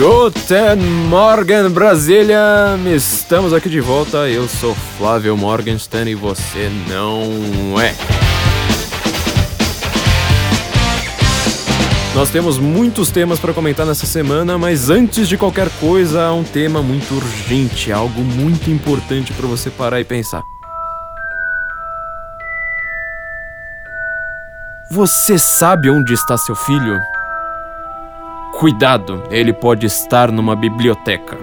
Guten Morgen, Brasília! Estamos aqui de volta. Eu sou Flávio Morgenstern e você não é. Nós temos muitos temas para comentar nessa semana, mas antes de qualquer coisa, há um tema muito urgente, algo muito importante para você parar e pensar. Você sabe onde está seu filho? Cuidado, ele pode estar numa biblioteca.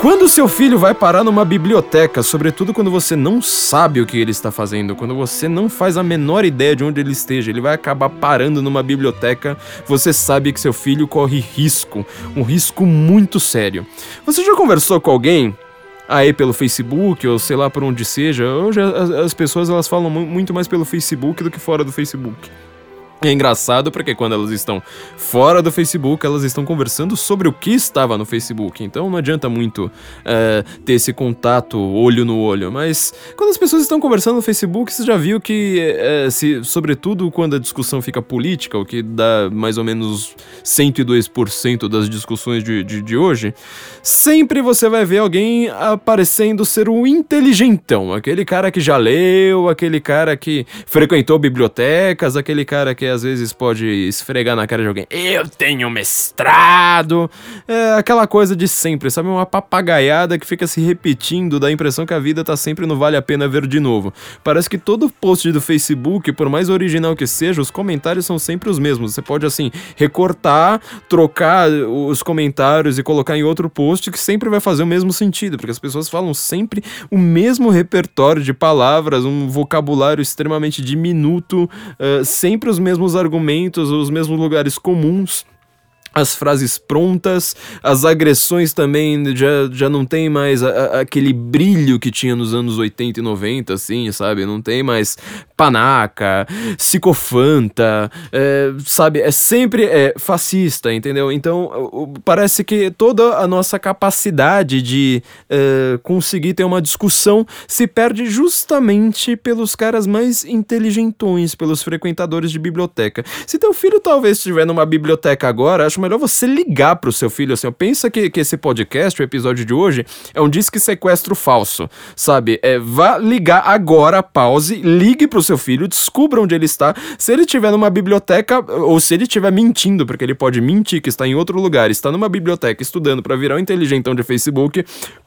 Quando seu filho vai parar numa biblioteca, sobretudo quando você não sabe o que ele está fazendo, quando você não faz a menor ideia de onde ele esteja, ele vai acabar parando numa biblioteca, você sabe que seu filho corre risco, um risco muito sério. Você já conversou com alguém aí pelo Facebook ou sei lá por onde seja? Hoje as, as pessoas elas falam muito mais pelo Facebook do que fora do Facebook. É engraçado porque quando elas estão fora do Facebook, elas estão conversando sobre o que estava no Facebook. Então não adianta muito uh, ter esse contato olho no olho. Mas quando as pessoas estão conversando no Facebook, você já viu que, uh, se, sobretudo quando a discussão fica política, o que dá mais ou menos 102% das discussões de, de, de hoje, sempre você vai ver alguém aparecendo ser o inteligentão. Aquele cara que já leu, aquele cara que frequentou bibliotecas, aquele cara que é às vezes pode esfregar na cara de alguém. Eu tenho mestrado. É aquela coisa de sempre, sabe? Uma papagaiada que fica se repetindo, dá a impressão que a vida tá sempre no vale a pena ver de novo. Parece que todo post do Facebook, por mais original que seja, os comentários são sempre os mesmos. Você pode, assim, recortar, trocar os comentários e colocar em outro post que sempre vai fazer o mesmo sentido, porque as pessoas falam sempre o mesmo repertório de palavras, um vocabulário extremamente diminuto, uh, sempre os mesmos mesmos argumentos, os mesmos lugares comuns as frases prontas, as agressões também já, já não tem mais a, a, aquele brilho que tinha nos anos 80 e 90, assim, sabe? Não tem mais panaca, psicofanta, é, sabe? É sempre é, fascista, entendeu? Então, parece que toda a nossa capacidade de é, conseguir ter uma discussão se perde justamente pelos caras mais inteligentões, pelos frequentadores de biblioteca. Se teu filho talvez estiver numa biblioteca agora, acho melhor você ligar pro seu filho assim. Pensa que, que esse podcast, o episódio de hoje, é um disque sequestro falso, sabe? É, vá ligar agora, pause, ligue pro seu filho, descubra onde ele está. Se ele estiver numa biblioteca, ou se ele estiver mentindo, porque ele pode mentir que está em outro lugar, está numa biblioteca estudando para virar um inteligentão de Facebook,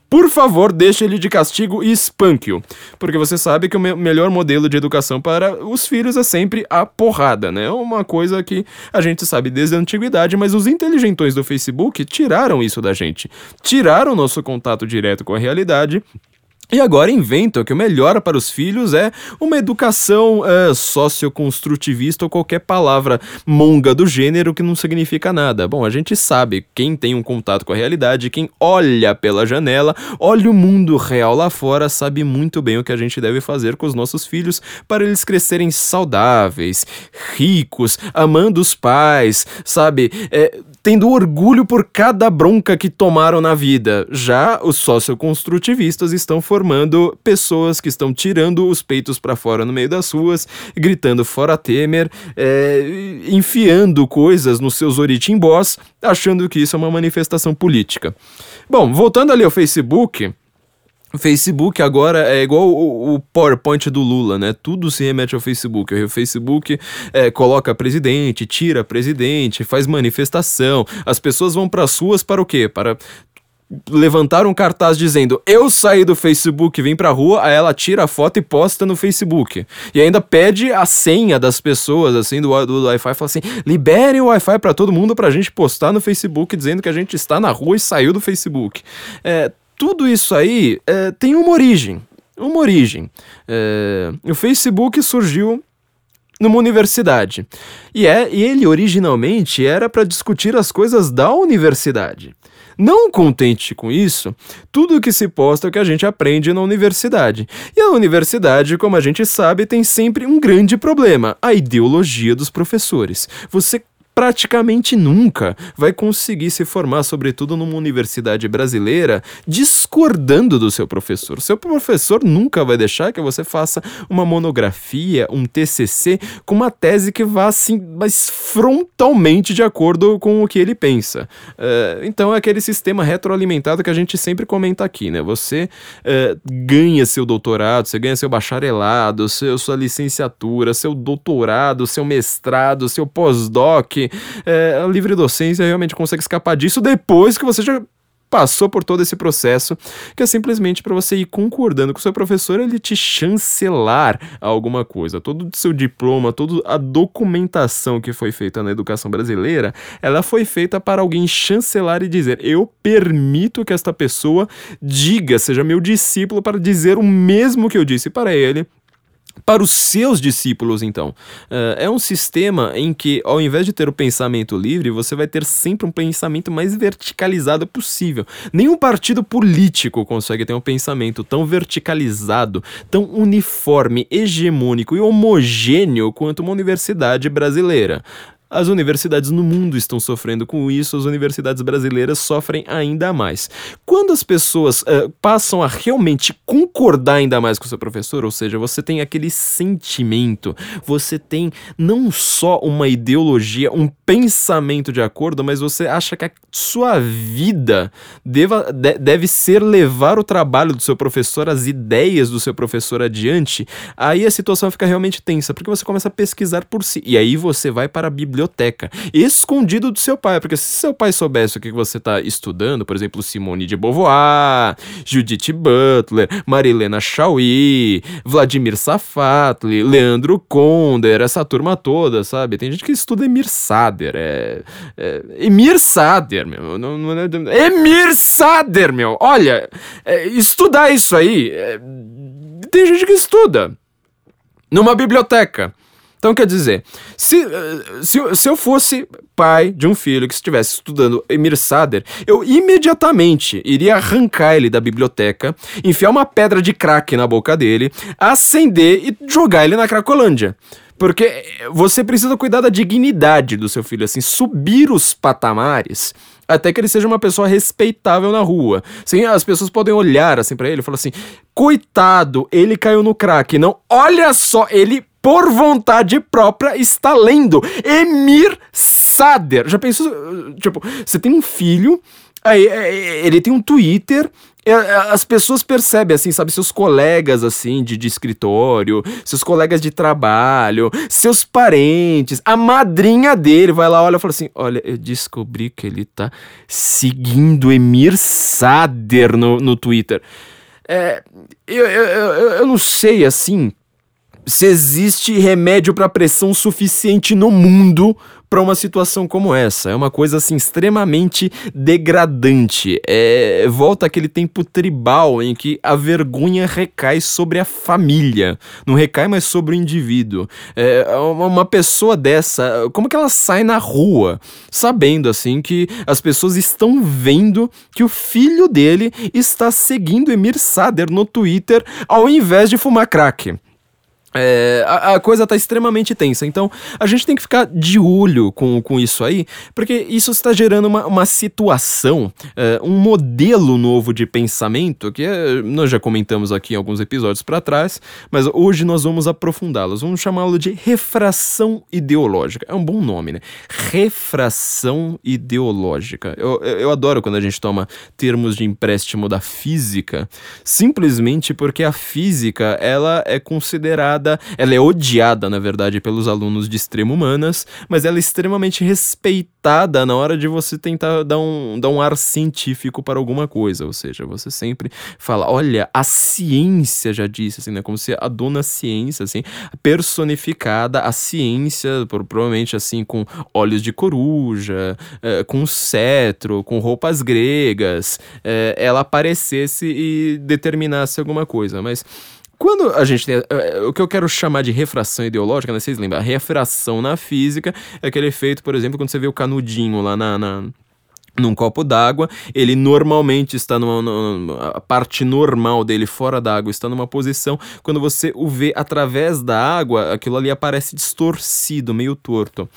por favor, deixe ele de castigo e espanque-o. Porque você sabe que o me melhor modelo de educação para os filhos é sempre a porrada, né? Uma coisa que a gente sabe desde a antiguidade, mas os inteligentões do Facebook tiraram isso da gente. Tiraram nosso contato direto com a realidade e agora inventam que o melhor para os filhos é uma educação uh, socioconstrutivista ou qualquer palavra monga do gênero que não significa nada. Bom, a gente sabe, quem tem um contato com a realidade, quem olha pela janela, olha o mundo real lá fora, sabe muito bem o que a gente deve fazer com os nossos filhos para eles crescerem saudáveis, ricos, amando os pais, sabe? É, tendo orgulho por cada bronca que tomaram na vida. Já os socioconstrutivistas estão formando pessoas que estão tirando os peitos para fora no meio das ruas, gritando fora Temer, é, enfiando coisas nos seus oritimbós, achando que isso é uma manifestação política. Bom, voltando ali ao Facebook. O Facebook agora é igual o, o, PowerPoint do Lula, né? Tudo se remete ao Facebook. O Facebook é, coloca presidente, tira presidente, faz manifestação. As pessoas vão para as ruas para o quê? Para levantar um cartaz dizendo eu saí do Facebook, vim pra rua, aí ela tira a foto e posta no Facebook. E ainda pede a senha das pessoas, assim, do, do, Wi-Fi, fala assim, liberem o Wi-Fi pra todo mundo pra gente postar no Facebook dizendo que a gente está na rua e saiu do Facebook. É, tudo isso aí é, tem uma origem, uma origem. É, o Facebook surgiu numa universidade. E, é, e ele originalmente era para discutir as coisas da universidade. Não contente com isso, tudo que se posta é o que a gente aprende na universidade. E a universidade, como a gente sabe, tem sempre um grande problema: a ideologia dos professores. Você praticamente nunca vai conseguir se formar, sobretudo numa universidade brasileira, discordando do seu professor. Seu professor nunca vai deixar que você faça uma monografia, um TCC, com uma tese que vá assim, mas frontalmente de acordo com o que ele pensa. Uh, então é aquele sistema retroalimentado que a gente sempre comenta aqui, né? Você uh, ganha seu doutorado, você ganha seu bacharelado, seu, sua licenciatura, seu doutorado, seu mestrado, seu pós-doc. Uh, a livre docência realmente consegue escapar disso depois que você já passou por todo esse processo, que é simplesmente para você ir concordando com o seu professor, ele te chancelar alguma coisa. Todo o seu diploma, toda a documentação que foi feita na educação brasileira, ela foi feita para alguém chancelar e dizer: "Eu permito que esta pessoa diga, seja meu discípulo para dizer o mesmo que eu disse para ele para os seus discípulos, então. Uh, é um sistema em que, ao invés de ter o pensamento livre, você vai ter sempre um pensamento mais verticalizado possível. Nenhum partido político consegue ter um pensamento tão verticalizado, tão uniforme, hegemônico e homogêneo quanto uma universidade brasileira. As universidades no mundo estão sofrendo com isso, as universidades brasileiras sofrem ainda mais. Quando as pessoas uh, passam a realmente concordar ainda mais com o seu professor, ou seja, você tem aquele sentimento, você tem não só uma ideologia, um pensamento de acordo, mas você acha que a sua vida deva, de, deve ser levar o trabalho do seu professor, as ideias do seu professor adiante, aí a situação fica realmente tensa, porque você começa a pesquisar por si, e aí você vai para a biblioteca biblioteca, escondido do seu pai, porque se seu pai soubesse o que você está estudando, por exemplo, Simone de Beauvoir, Judith Butler, Marilena Chauí, Vladimir Safatli, Leandro Konder, essa turma toda, sabe? Tem gente que estuda Emir Sader, é, é Emir Sader, meu, não, não é, Emir Sader, meu, olha, é, estudar isso aí, é, tem gente que estuda numa biblioteca. Então, quer dizer, se, eh, se, se eu fosse pai de um filho que estivesse estudando Emir Sader, eu imediatamente iria arrancar ele da biblioteca, enfiar uma pedra de crack na boca dele, acender e jogar ele na Cracolândia. Porque você precisa cuidar da dignidade do seu filho, assim, subir os patamares até que ele seja uma pessoa respeitável na rua. Sim, as pessoas podem olhar assim para ele e falar assim: "Coitado, ele caiu no crack". Não, olha só, ele por vontade própria, está lendo Emir Sader. Já pensou? Tipo, você tem um filho, aí é, é, ele tem um Twitter. As pessoas percebem, assim, sabe, seus colegas, assim, de, de escritório, seus colegas de trabalho, seus parentes, a madrinha dele vai lá, olha e fala assim: Olha, eu descobri que ele tá seguindo Emir Sader no, no Twitter. É, eu, eu, eu, eu não sei, assim, se existe remédio para pressão suficiente no mundo para uma situação como essa. É uma coisa assim extremamente degradante. É, volta aquele tempo tribal em que a vergonha recai sobre a família, não recai mais sobre o indivíduo. É, uma pessoa dessa, como que ela sai na rua, sabendo assim que as pessoas estão vendo que o filho dele está seguindo Emir Sader no Twitter ao invés de fumar crack. É, a, a, coisa está extremamente tensa. Então, a gente tem que ficar de olho com, com isso aí, porque isso está gerando uma, uma situação, é, um modelo novo de pensamento, que é, nós já comentamos aqui em alguns episódios para trás, mas hoje nós vamos aprofundá-los. Vamos chamá-lo de refração ideológica. É um bom nome, né? Refração ideológica. Eu, eu, adoro quando a gente toma termos de empréstimo da física, simplesmente porque a física ela é considerada ela é odiada, na verdade, pelos alunos de extremo humanas, mas ela é extremamente respeitada na hora de você tentar dar um, dar um ar científico para alguma coisa. Ou seja, você sempre fala, olha, a ciência já disse, assim, né? Como se a dona ciência, assim, personificada, a ciência, provavelmente assim, com olhos de coruja, é, com cetro, com roupas gregas, é, ela aparecesse e determinasse alguma coisa. Mas quando a gente tem. Uh, o que eu quero chamar de refração ideológica, né? Vocês lembram? A refração na física é aquele efeito, por exemplo, quando você vê o canudinho lá na, na num copo d'água, ele normalmente está numa, numa, a parte normal dele fora da água está numa posição, quando você o vê através da água, aquilo ali aparece distorcido, meio torto.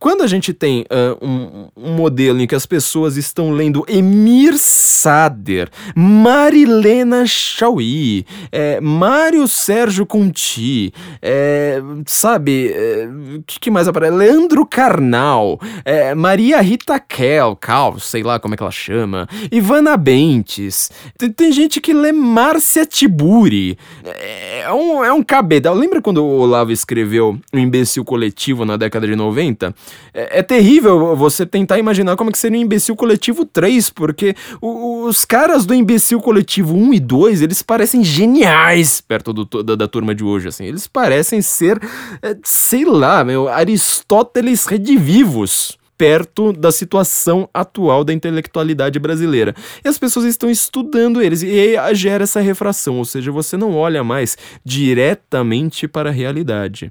Quando a gente tem uh, um, um, modelo em que as pessoas estão lendo Emir Sader, Marilena Chauí, é, Mário Sérgio Conti, é, sabe, o é, que, que, mais aparece? Leandro Carnal, é, Maria Rita Kel, Cal, sei lá como é que ela chama, Ivana Bentes, tem, tem gente que lê Márcia Tiburi, é, é um, é um cabedal. Lembra quando o Olavo escreveu O Imbecil Coletivo na década de 90? É, é, terrível você tentar imaginar como é que seria o Imbecil Coletivo 3, porque o, os caras do Imbecil Coletivo 1 e 2, eles parecem geniais perto do, da, da turma de hoje, assim. Eles parecem ser, é, sei lá, meu, Aristóteles redivivos perto da situação atual da intelectualidade brasileira. E as pessoas estão estudando eles, e gera essa refração, ou seja, você não olha mais diretamente para a realidade.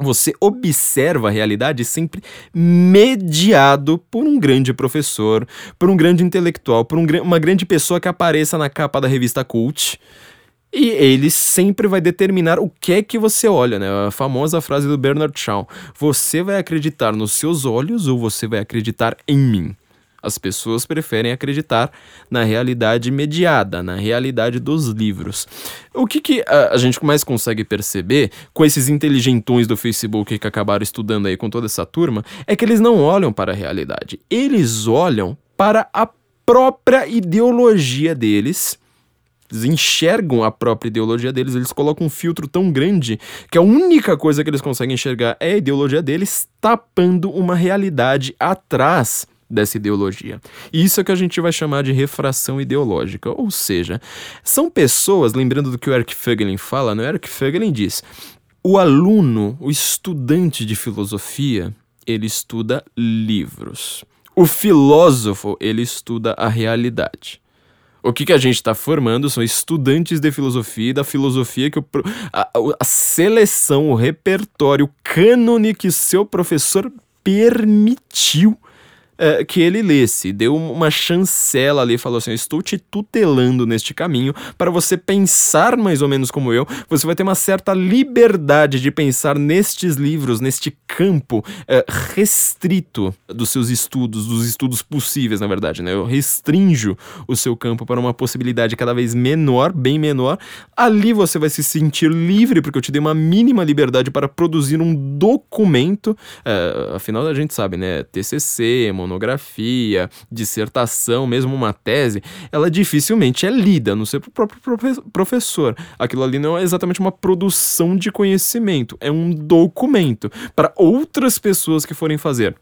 Você observa a realidade sempre mediado por um grande professor, por um grande intelectual, por um, uma grande pessoa que apareça na capa da revista Cult. E ele sempre vai determinar o que é que você olha, né? A famosa frase do Bernard Shaw: Você vai acreditar nos seus olhos ou você vai acreditar em mim? As pessoas preferem acreditar na realidade mediada, na realidade dos livros. O que, que a, a, gente mais consegue perceber com esses inteligentões do Facebook que acabaram estudando aí com toda essa turma é que eles não olham para a realidade, eles olham para a própria ideologia deles. Eles enxergam a própria ideologia deles, eles colocam um filtro tão grande que a única coisa que eles conseguem enxergar é a ideologia deles, tapando uma realidade atrás dessa ideologia. E isso é que a gente vai chamar de refração ideológica, ou seja, são pessoas, lembrando do que o Eric Fögelin fala, né? o Eric Fögelin diz: o aluno, o estudante de filosofia, ele estuda livros. O filósofo, ele estuda a realidade. O que, que a gente está formando são estudantes de filosofia e da filosofia que o, a, a seleção, o repertório, o cânone que seu professor permitiu uh, que ele lesse, deu uma chancela ali, falou assim: estou te tutelando neste caminho para você pensar mais ou menos como eu. Você vai ter uma certa liberdade de pensar nestes livros, neste campo uh, restrito dos seus estudos, dos estudos possíveis, na verdade, né? Eu restringo o seu campo para uma possibilidade cada vez menor, bem menor. Ali você vai se sentir livre, porque eu te dei uma mínima liberdade para produzir um documento. Uh, afinal, a gente sabe, né? TCC, monografia, dissertação, mesmo uma tese, ela dificilmente é lida, no seu próprio professor. Aquilo ali não é exatamente uma produção de conhecimento, é um documento para outras pessoas que forem fazer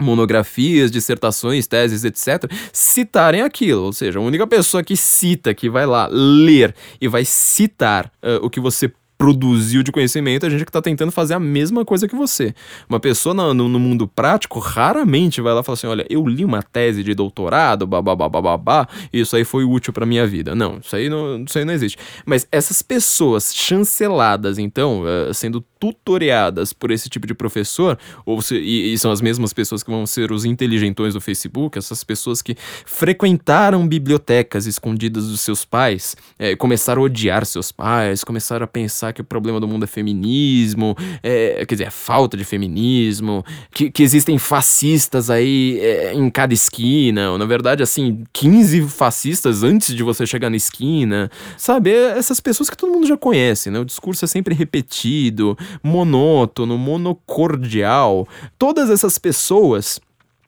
monografias, dissertações, teses, etc., citarem aquilo. Ou seja, a única pessoa que cita, que vai lá ler e vai citar uh, o que você produziu de conhecimento, a gente que está tentando fazer a mesma coisa que você. Uma pessoa no, no, mundo prático raramente vai lá e fala assim: olha, eu li uma tese de doutorado, babá, e isso aí foi útil para minha vida. Não, isso aí não, isso aí não existe. Mas essas pessoas chanceladas, então, uh, sendo tutoriadas por esse tipo de professor, ou se, e, e, são as mesmas pessoas que vão ser os inteligentões do Facebook, essas pessoas que frequentaram bibliotecas escondidas dos seus pais, é, começaram a odiar seus pais, começaram a pensar que o problema do mundo é feminismo, é, quer dizer, a falta de feminismo, que, que existem fascistas aí é, em cada esquina, ou na verdade, assim, 15 fascistas antes de você chegar na esquina, sabe? É, essas pessoas que todo mundo já conhece, né? O discurso é sempre repetido, monótono, monocordial. Todas essas pessoas,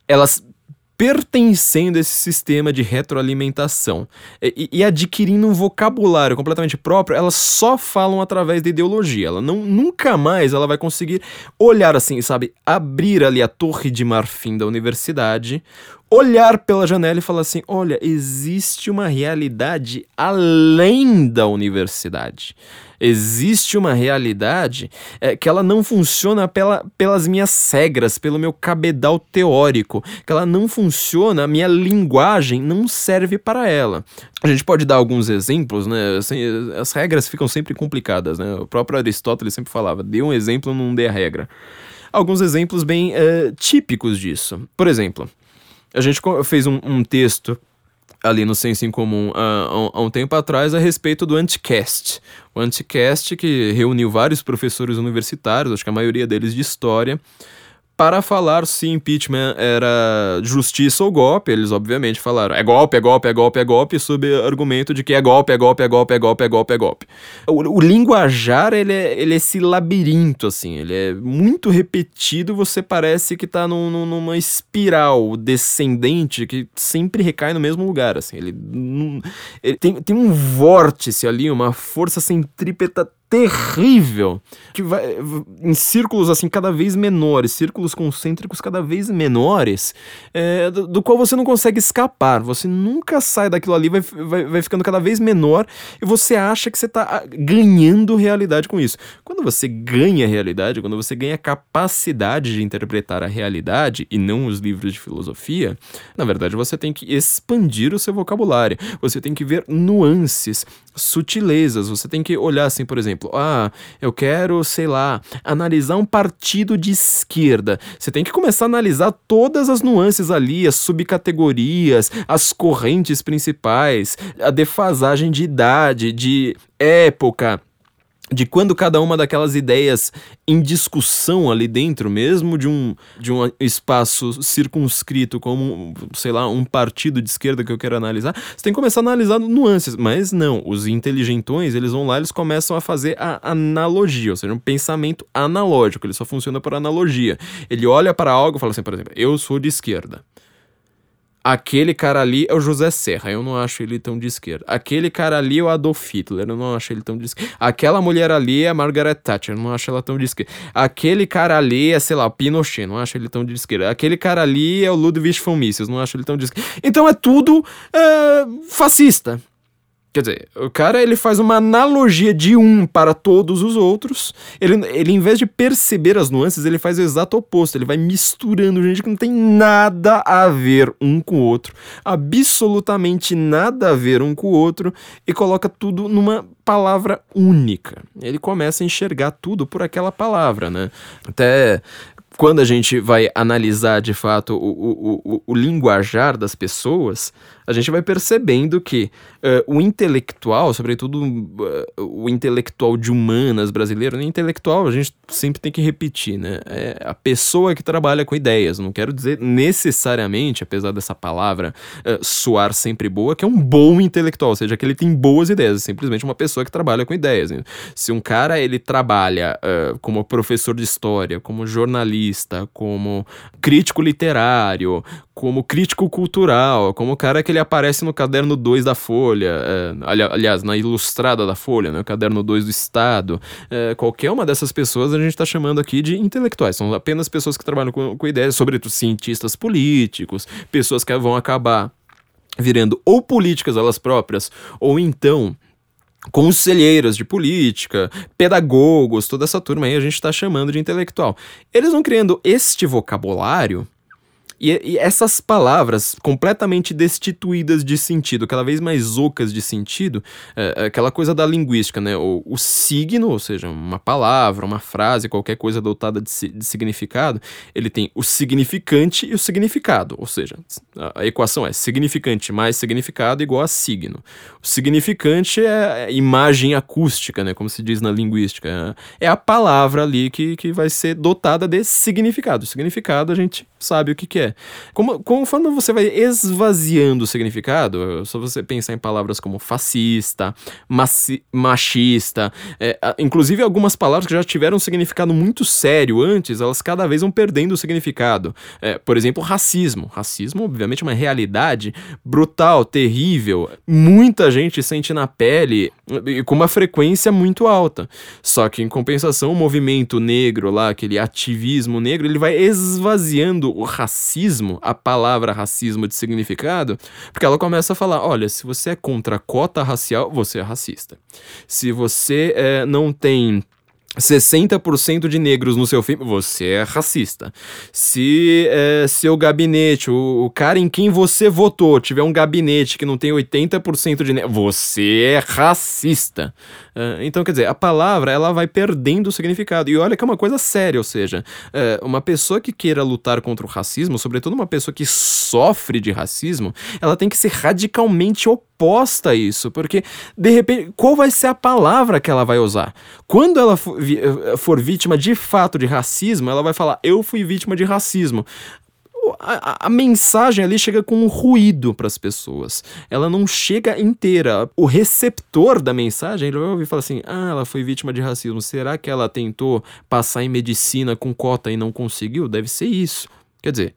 elas pertencendo a esse sistema de retroalimentação e, e, adquirindo um vocabulário completamente próprio, elas só falam através da ideologia. Ela não, nunca mais ela vai conseguir olhar assim, sabe, abrir ali a torre de marfim da universidade, olhar pela janela e falar assim: olha, existe uma realidade além da universidade. Existe uma realidade é, que ela não funciona pela, pelas minhas regras, pelo meu cabedal teórico, que ela não funciona, a minha linguagem não serve para ela. A gente pode dar alguns exemplos, né? Assim, as regras ficam sempre complicadas, né? O próprio Aristóteles sempre falava: dê um exemplo, não dê a regra. Alguns exemplos bem uh, típicos disso. Por exemplo, a gente fez um, um texto ali no Senso em Comum há, há, um tempo atrás a respeito do Anticast. O Anticast que reuniu vários professores universitários, acho que a maioria deles de História, para falar se impeachment era justiça ou golpe. Eles obviamente falaram é golpe, é golpe, é golpe, é golpe, sob argumento de que é golpe, é golpe, é golpe, é golpe, é golpe, é golpe. O, o linguajar, ele é, ele é esse labirinto, assim, ele é muito repetido, você parece que tá num, numa espiral descendente que sempre recai no mesmo lugar, assim. Ele, ele tem, tem um vórtice ali, uma força centrípeta terrível que vai em círculos assim cada vez menores, círculos concêntricos cada vez menores, é, do, do, qual você não consegue escapar. Você nunca sai daquilo ali, vai, vai, vai ficando cada vez menor e você acha que você está ah, ganhando realidade com isso. Quando você ganha realidade, quando você ganha capacidade de interpretar a realidade e não os livros de filosofia, na verdade você tem que expandir o seu vocabulário. Você tem que ver nuances, sutilezas. Você tem que olhar assim, por exemplo exemplo, ah, eu quero, sei lá, analisar um partido de esquerda. Você tem que começar a analisar todas as nuances ali, as subcategorias, as correntes principais, a defasagem de idade, de época de quando cada uma daquelas ideias em discussão ali dentro mesmo de um, de um espaço circunscrito como, sei lá, um partido de esquerda que eu quero analisar, você tem que começar a analisar nuances, mas não, os inteligentões, eles vão lá, eles começam a fazer a analogia, ou seja, um pensamento analógico, ele só funciona por analogia. Ele olha para algo e fala assim, por exemplo, eu sou de esquerda. Aquele cara ali é o José Serra, eu não acho ele tão de esquerda. Aquele cara ali é o Adolf Hitler, eu não acho ele tão de esquerda. Aquela mulher ali é a Margaret Thatcher, eu não acho ela tão de esquerda. Aquele cara ali é, sei lá, Pinochet, não acho ele tão de esquerda. Aquele cara ali é o Ludwig von Mises, não acho ele tão de esquerda. Então é tudo é, fascista. Quer dizer, o cara ele faz uma analogia de um para todos os outros. Ele, ele, em vez de perceber as nuances, ele faz o exato oposto. Ele vai misturando gente que não tem nada a ver um com o outro, absolutamente nada a ver um com o outro, e coloca tudo numa palavra única. Ele começa a enxergar tudo por aquela palavra, né? Até quando a gente vai analisar de fato o, o, o, o linguajar das pessoas, a gente vai percebendo que uh, o intelectual, sobretudo uh, o intelectual de humanas brasileiro, o intelectual a gente sempre tem que repetir, né? É a pessoa que trabalha com ideias. Não quero dizer necessariamente, apesar dessa palavra uh, soar sempre boa, que é um bom intelectual, ou seja, que ele tem boas ideias, é simplesmente uma pessoa que trabalha com ideias. Né? Se um cara ele trabalha como professor de história, como jornalista, como crítico literário, como crítico cultural, como o cara que ele aparece no caderno 2 da Folha, é, aliás, na ilustrada da Folha, né, o caderno 2 do Estado. É, qualquer uma dessas pessoas a gente está chamando aqui de intelectuais. São apenas pessoas que trabalham com, com ideias, sobretudo cientistas políticos, pessoas que vão acabar virando ou políticas elas próprias, ou então conselheiras de política, pedagogos, toda essa turma aí a gente está chamando de intelectual. Eles vão criando este vocabulário e, e, essas palavras completamente destituídas de sentido, cada vez mais ocas de sentido, é, é aquela coisa da linguística, né? O, o, signo, ou seja, uma palavra, uma frase, qualquer coisa dotada de, de, significado, ele tem o significante e o significado, ou seja, a, a equação é significante mais significado igual a signo. O significante é, imagem acústica, né? Como se diz na linguística. É, é a palavra ali que, que vai ser dotada de significado. O significado a gente sabe o que, que é. Como, conforme você vai esvaziando o significado, só você pensar em palavras como fascista, maci, machista, é, inclusive algumas palavras que já tiveram um significado muito sério antes, elas cada vez vão perdendo o significado. É, por exemplo, racismo. Racismo, obviamente, é uma realidade brutal, terrível. Muita gente sente na pele e com uma frequência muito alta. Só que, em compensação, o movimento negro lá, aquele ativismo negro, ele vai esvaziando o racismo, a palavra racismo de significado, porque ela começa a falar: olha, se você é contra a cota racial, você é racista. Se você é, não tem 60% de negros no seu filme, você é racista. Se é, seu gabinete, o, o, cara em quem você votou, tiver um gabinete que não tem 80% de negros, você é racista. Uh, então, quer dizer, a palavra ela vai perdendo o significado. E olha que é uma coisa séria, ou seja, uh, uma pessoa que queira lutar contra o racismo, sobretudo uma pessoa que sofre de racismo, ela tem que ser radicalmente oposta a isso, porque de repente, qual vai ser a palavra que ela vai usar? Quando ela for vítima de fato de racismo, ela vai falar: Eu fui vítima de racismo a, a, mensagem ali chega com um ruído para as pessoas. Ela não chega inteira. O receptor da mensagem, ele vai ouvir e falar assim: ah, ela foi vítima de racismo. Será que ela tentou passar em medicina com cota e não conseguiu? Deve ser isso. Quer dizer,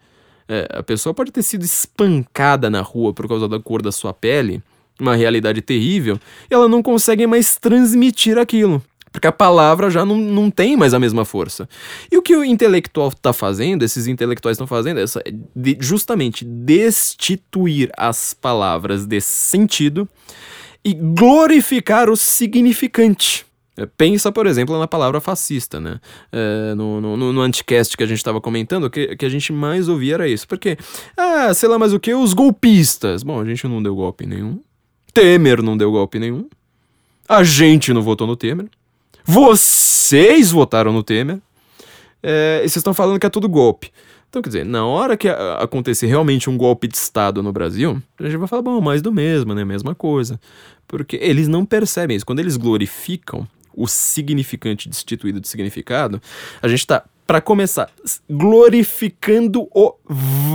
é, a pessoa pode ter sido espancada na rua por causa da cor da sua pele, uma realidade terrível, e ela não consegue mais transmitir aquilo. Porque a palavra já não, não tem mais a mesma força. E o que o intelectual está fazendo, esses intelectuais estão fazendo, é de, justamente destituir as palavras desse sentido e glorificar o significante. É, pensa, por exemplo, na palavra fascista, né? É, no, no, no anticast que a gente estava comentando, o que, que a gente mais ouvia era isso. Porque, ah, sei lá mais o que, os golpistas. Bom, a gente não deu golpe nenhum. Temer não deu golpe nenhum. A gente não votou no Temer. Vocês votaram no Temer. É, e vocês estão falando que é tudo golpe. Então, quer dizer, na hora que acontecer realmente um golpe de Estado no Brasil, a gente vai falar, bom, mais do mesmo, né? Mesma coisa. Porque eles não percebem isso. Quando eles glorificam o significante destituído de significado, a gente está, para começar, glorificando o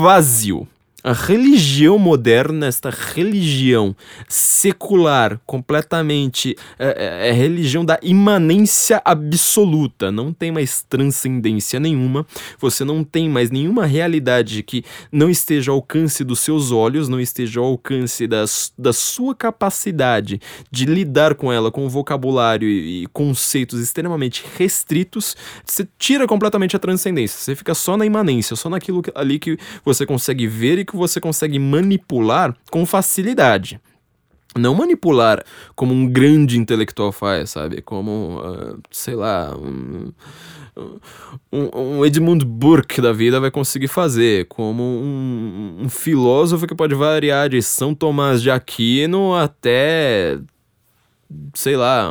vazio. A religião moderna, esta religião secular, completamente. É, é, é, religião da imanência absoluta. Não tem mais transcendência nenhuma. Você não tem mais nenhuma realidade que não esteja ao alcance dos seus olhos, não esteja ao alcance das, da sua capacidade de lidar com ela com um vocabulário e, e conceitos extremamente restritos. Você tira completamente a transcendência. Você fica só na imanência, só naquilo ali que você consegue ver e que você consegue manipular com facilidade. Não manipular como um grande intelectual faz, sabe? Como, uh, sei lá, um, um, Edmund Burke da vida vai conseguir fazer, como um, um filósofo que pode variar de São Tomás de Aquino até sei lá,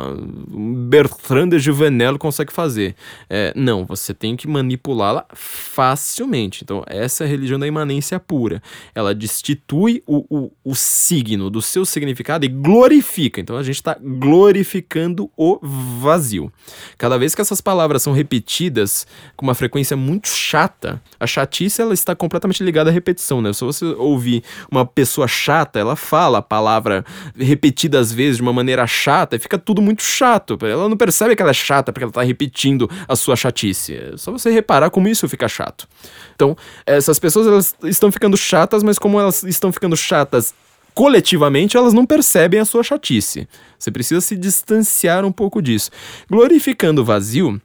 Bertrand de Juvenel consegue fazer. É, não, você tem que manipulá-la facilmente. Então, essa é a religião da imanência pura. Ela destitui o, o, o signo do seu significado e glorifica. Então, a gente está glorificando o vazio. Cada vez que essas palavras são repetidas com uma frequência muito chata, a chatice ela está completamente ligada à repetição, né? Se você ouvir uma pessoa chata, ela fala a palavra repetida às vezes de uma maneira chata chata e fica tudo muito chato. Ela não percebe que ela é chata porque ela tá repetindo a sua chatice. É só você reparar como isso fica chato. Então, essas pessoas elas estão ficando chatas, mas como elas estão ficando chatas coletivamente, elas não percebem a sua chatice. Você precisa se distanciar um pouco disso. Glorificando o vazio,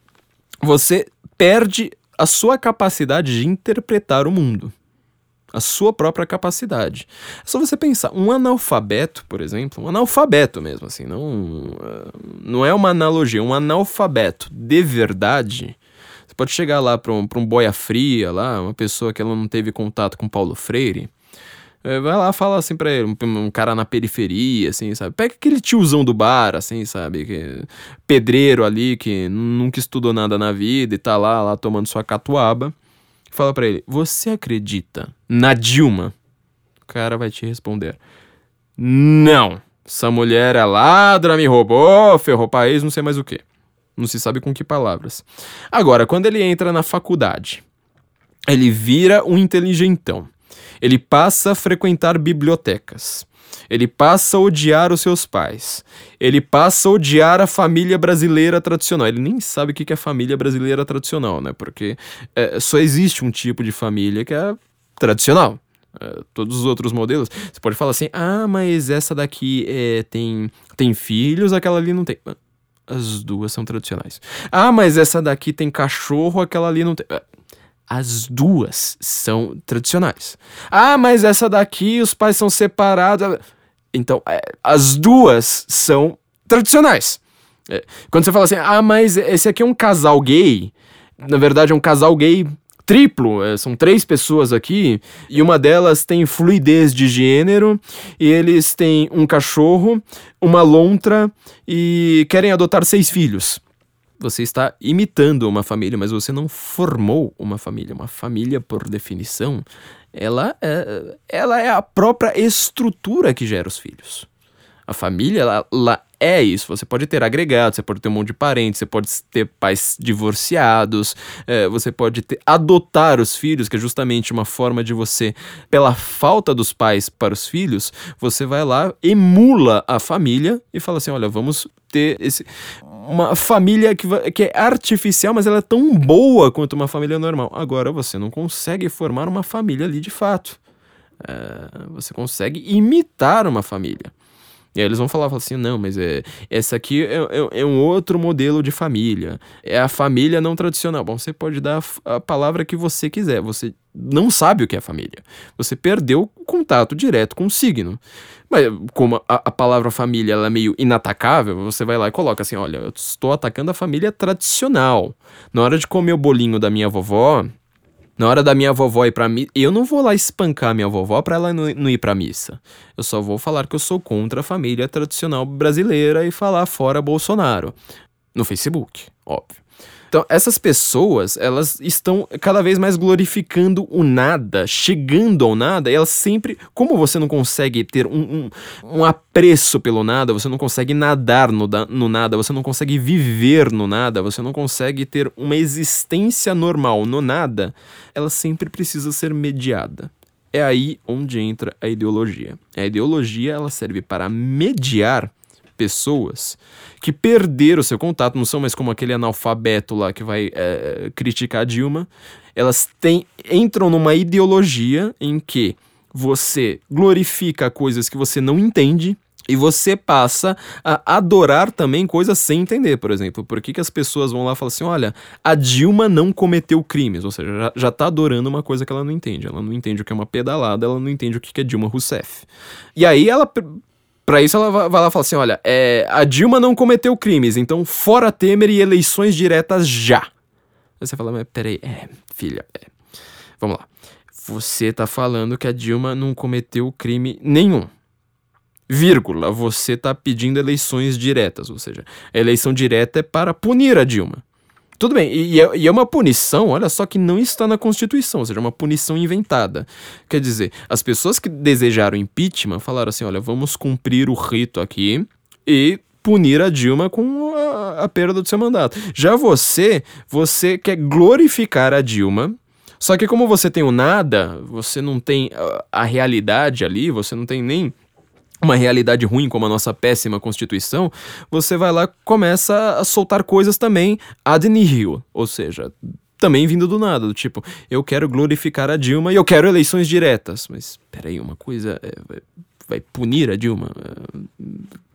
você perde a sua capacidade de interpretar o mundo a sua própria capacidade. É só você pensar, um analfabeto, por exemplo, um analfabeto mesmo, assim, não, eh, não é uma analogia, um analfabeto de verdade. Você pode chegar lá para um, um boia fria, lá, uma pessoa que ela não teve contato com Paulo Freire, eh, vai lá fala assim pra ele, um, um, cara na periferia, assim, sabe? Pega aquele tiozão do bar, assim, sabe? Que, pedreiro ali que nunca estudou nada na vida e tá lá, lá tomando sua catuaba fala para ele: Você acredita na Dilma? O cara vai te responder: Não. Essa mulher é ladra, me roubou, ferrou país, não sei mais o que. Não se sabe com que palavras. Agora, quando ele entra na faculdade, ele vira um inteligentão. Ele passa a frequentar bibliotecas. Ele passa a odiar os seus pais. Ele passa a odiar a família brasileira tradicional. Ele nem sabe o que é família brasileira tradicional, né? Porque é, só existe um tipo de família que é tradicional. É, todos os outros modelos, você pode falar assim: ah, mas essa daqui é, tem, tem filhos, aquela ali não tem. As duas são tradicionais. Ah, mas essa daqui tem cachorro, aquela ali não tem. As duas são tradicionais. Ah, mas essa daqui os pais são separados. Então, é, as duas são tradicionais. É, quando você fala assim, ah, mas esse aqui é um casal gay, na verdade é um casal gay triplo, é, são três pessoas aqui, e uma delas tem fluidez de gênero, e eles têm um cachorro, uma lontra e querem adotar seis filhos. Você está imitando uma família, mas você não formou uma família. Uma família, por definição, ela é, ela é a própria estrutura que gera os filhos. A família, ela, ela é isso. Você pode ter agregados, você pode ter um monte de parentes, você pode ter pais divorciados, é, você pode ter, adotar os filhos, que é justamente uma forma de você, pela falta dos pais para os filhos, você vai lá, emula a família e fala assim: olha, vamos ter esse, uma família que, que é artificial, mas ela é tão boa quanto uma família normal. Agora você não consegue formar uma família ali de fato. É, você consegue imitar uma família. E aí eles vão falar, assim, não, mas é, essa aqui é, é, é, um outro modelo de família. É a família não tradicional. Bom, você pode dar a, a palavra que você quiser. Você não sabe o que é família. Você perdeu o contato direto com o signo. Mas como a, a palavra família é meio inatacável, você vai lá e coloca assim, olha, eu estou atacando a família tradicional. Na hora de comer o bolinho da minha vovó, na hora da minha vovó ir pra missa, eu não vou lá espancar minha vovó pra ela não, não ir pra missa. Eu só vou falar que eu sou contra a família tradicional brasileira e falar fora Bolsonaro. No Facebook, óbvio. Então, essas pessoas, elas estão cada vez mais glorificando o nada, chegando ao nada, e elas sempre. Como você não consegue ter um, um, um apreço pelo nada, você não consegue nadar no, no nada, você não consegue viver no nada, você não consegue ter uma existência normal no nada, ela sempre precisa ser mediada. É aí onde entra a ideologia. A ideologia ela serve para mediar pessoas que perderam seu contato, não são mais como aquele analfabeto lá que vai é, criticar a Dilma. Elas têm, entram numa ideologia em que você glorifica coisas que você não entende, e você passa a adorar também coisas sem entender, por exemplo. Por que, que as pessoas vão lá e falam assim: olha, a Dilma não cometeu crimes? Ou seja, já, já tá adorando uma coisa que ela não entende. Ela não entende o que é uma pedalada, ela não entende o que é Dilma Rousseff. E aí ela para isso, ela vai lá e fala assim: olha, é, a Dilma não cometeu crimes, então fora Temer e eleições diretas já. Aí você fala, mas peraí, é, filha, é. vamos lá. Você tá falando que a Dilma não cometeu crime nenhum. Vírgula, você tá pedindo eleições diretas, ou seja, a eleição direta é para punir a Dilma. Tudo bem, e é, e é, uma punição, olha só, que não está na Constituição, ou seja, uma punição inventada. Quer dizer, as pessoas que desejaram impeachment falaram assim: olha, vamos cumprir o rito aqui e punir a Dilma com a, a perda do seu mandato. Já você, você quer glorificar a Dilma. Só que como você tem o nada, você não tem a, a realidade ali, você não tem nem uma realidade ruim como a nossa péssima Constituição, você vai lá começa a soltar coisas também ad nihil, ou seja, também vindo do nada, do tipo, eu quero glorificar a Dilma e eu quero eleições diretas. Mas peraí, uma coisa é, vai, vai, punir a Dilma?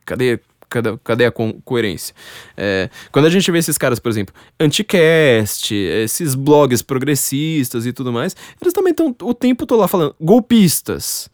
Cadê, cadê, cadê a co coerência? É, quando a gente vê esses caras, por exemplo, Anticast, esses blogs progressistas e tudo mais, eles também estão o tempo todo lá falando golpistas.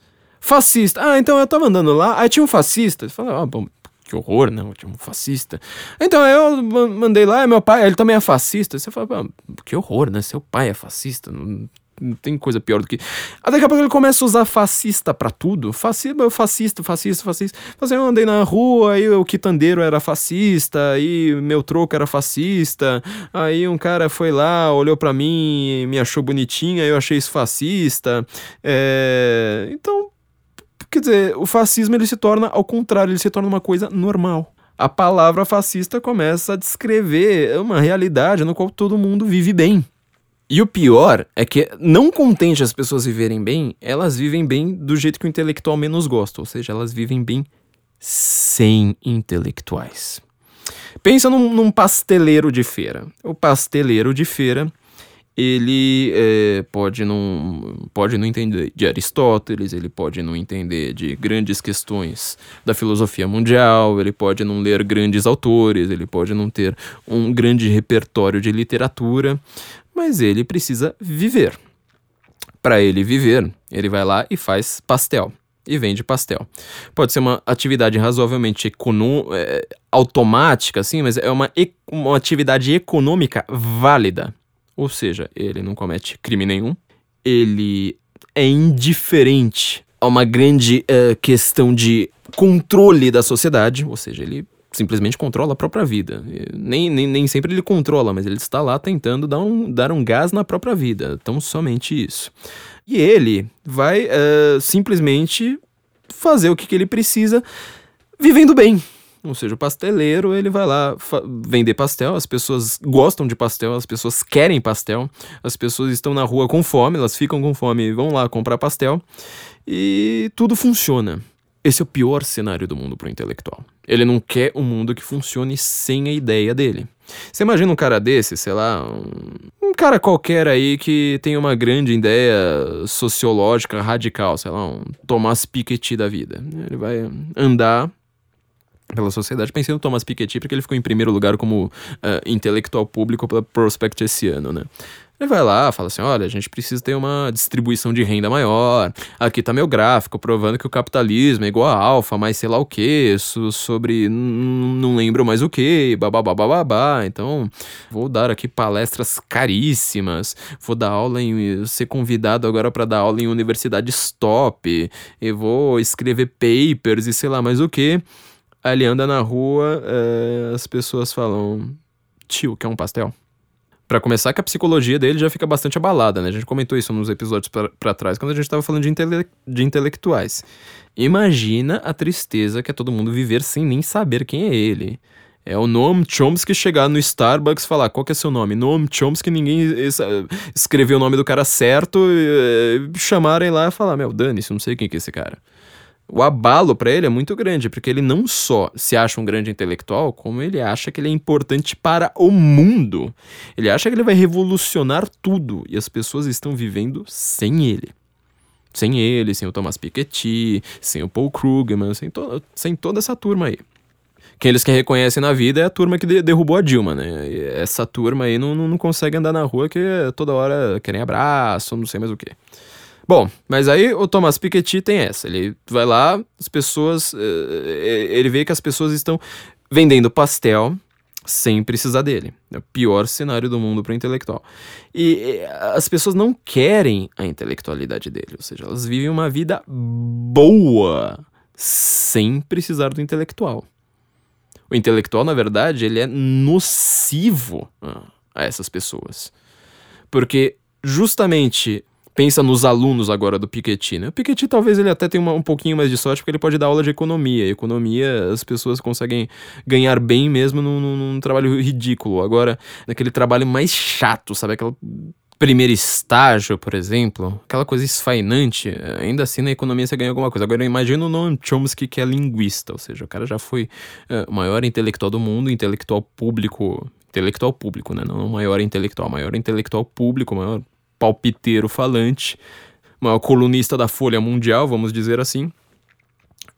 Fascista. Ah, então eu tava andando lá, aí tinha um fascista. Falei, ah, bom, que horror, né? tinha um fascista. Então eu mandei lá, meu pai, ele também é fascista. Você fala, ah, que horror, né? Seu pai é fascista. Não, não tem coisa pior do que. Aí daqui a pouco ele começa a usar fascista pra tudo. Fascista, fascista, fascista, fascista. Assim, eu andei na rua, aí o quitandeiro era fascista, aí meu troco era fascista. Aí um cara foi lá, olhou pra mim, me achou bonitinha, eu achei isso fascista. É... Então, Quer dizer, o fascismo ele se torna, ao contrário, ele se torna uma coisa normal. A palavra fascista começa a descrever uma realidade no qual todo mundo vive bem. E o pior é que, não contente as pessoas viverem bem, elas vivem bem do jeito que o intelectual menos gosta, ou seja, elas vivem bem sem intelectuais. Pensa num, num pasteleiro de feira. O pasteleiro de feira ele é, pode, não, pode não entender de Aristóteles, ele pode não entender de grandes questões da filosofia mundial, ele pode não ler grandes autores, ele pode não ter um grande repertório de literatura, mas ele precisa viver. Para ele viver, ele vai lá e faz pastel e vende pastel. Pode ser uma atividade razoavelmente é, automática, assim, mas é uma, uma atividade econômica válida. Ou seja, ele não comete crime nenhum, ele é indiferente a uma grande uh, questão de controle da sociedade, ou seja, ele simplesmente controla a própria vida. Nem, nem, nem sempre ele controla, mas ele está lá tentando dar um, dar um gás na própria vida. Então, somente isso. E ele vai uh, simplesmente fazer o que, que ele precisa vivendo bem. Ou seja, o pasteleiro, ele vai lá vender pastel, as pessoas gostam de pastel, as pessoas querem pastel, as pessoas estão na rua com fome, elas ficam com fome e vão lá comprar pastel, e tudo funciona. Esse é o pior cenário do mundo para o intelectual. Ele não quer um mundo que funcione sem a ideia dele. Você imagina um cara desse, sei lá, um, um, cara qualquer aí que tem uma grande ideia sociológica radical, sei lá, um Thomas Piketty da vida. Ele vai andar pela sociedade. Pensei no Thomas Piketty porque ele ficou em primeiro lugar como uh, intelectual público pela Prospect esse ano, né? Ele vai lá, fala assim: olha, a gente precisa ter uma distribuição de renda maior. Aqui tá meu gráfico provando que o capitalismo é igual a alfa, mas sei lá o que, sobre não lembro mais o que, babá. Então, vou dar aqui palestras caríssimas, vou dar aula em. ser convidado agora para dar aula em universidades top, e vou escrever papers e sei lá mais o que. Aí ele anda na rua, é, as pessoas falam: tio, quer um pastel? Para começar, que a psicologia dele já fica bastante abalada, né? A gente comentou isso nos episódios para trás, quando a gente estava falando de, intele de intelectuais. Imagina a tristeza que é todo mundo viver sem nem saber quem é ele. É o Noam Chomsky chegar no Starbucks e falar: qual que é seu nome? Noam Chomsky, ninguém escreveu o nome do cara certo, e, chamarem lá e falar: meu, dane-se, não sei quem que é esse cara o abalo para ele é muito grande, porque ele não só se acha um grande intelectual, como ele acha que ele é importante para o mundo. Ele acha que ele vai revolucionar tudo e as pessoas estão vivendo sem ele. Sem ele, sem o Thomas Piketty, sem o Paul Krugman, sem, to sem toda essa turma aí. Quem eles que reconhecem na vida é a turma que de derrubou a Dilma, né? E essa turma aí não, não, não consegue andar na rua que toda hora querem abraço, não sei mais o que. Bom, mas aí o Thomas Piketty tem essa. Ele vai lá, as pessoas. Eh, ele vê que as pessoas estão vendendo pastel sem precisar dele. É o pior cenário do mundo para o intelectual. E as pessoas não querem a intelectualidade dele, ou seja, elas vivem uma vida boa sem precisar do intelectual. O intelectual, na verdade, ele é nocivo a essas pessoas. Porque justamente pensa nos alunos agora do Piketty, né? O Piketty talvez ele até tenha uma, um pouquinho mais de sorte porque ele pode dar aula de economia. economia, as pessoas conseguem ganhar bem mesmo num, num, num trabalho ridículo. Agora, naquele trabalho mais chato, sabe? Aquela primeiro estágio, por exemplo, aquela coisa esfainante, ainda assim na economia você ganha alguma coisa. Agora eu imagino o Noam Chomsky que é linguista, ou seja, o cara já foi uh, o maior intelectual do mundo, intelectual público, intelectual público, né? Não o maior intelectual, maior intelectual público, maior palpiteiro falante, maior colunista da Folha Mundial, vamos dizer assim.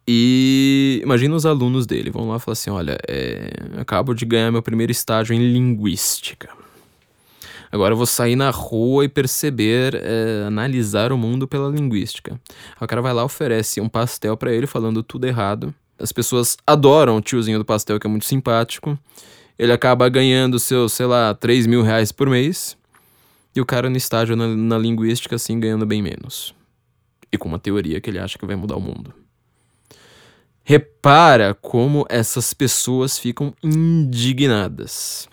E imagina os alunos dele, vão lá e falar assim: olha, é, acabo de ganhar meu primeiro estágio em linguística. Agora eu vou sair na rua e perceber, é, analisar o mundo pela linguística. O cara vai lá, oferece um pastel para ele, falando tudo errado. As pessoas adoram o tiozinho do pastel, que é muito simpático. Ele acaba ganhando seus, sei lá, 3 mil reais por mês. E o cara no estágio na, na linguística, assim, ganhando bem menos. E com uma teoria que ele acha que vai mudar o mundo. Repara como essas pessoas ficam indignadas.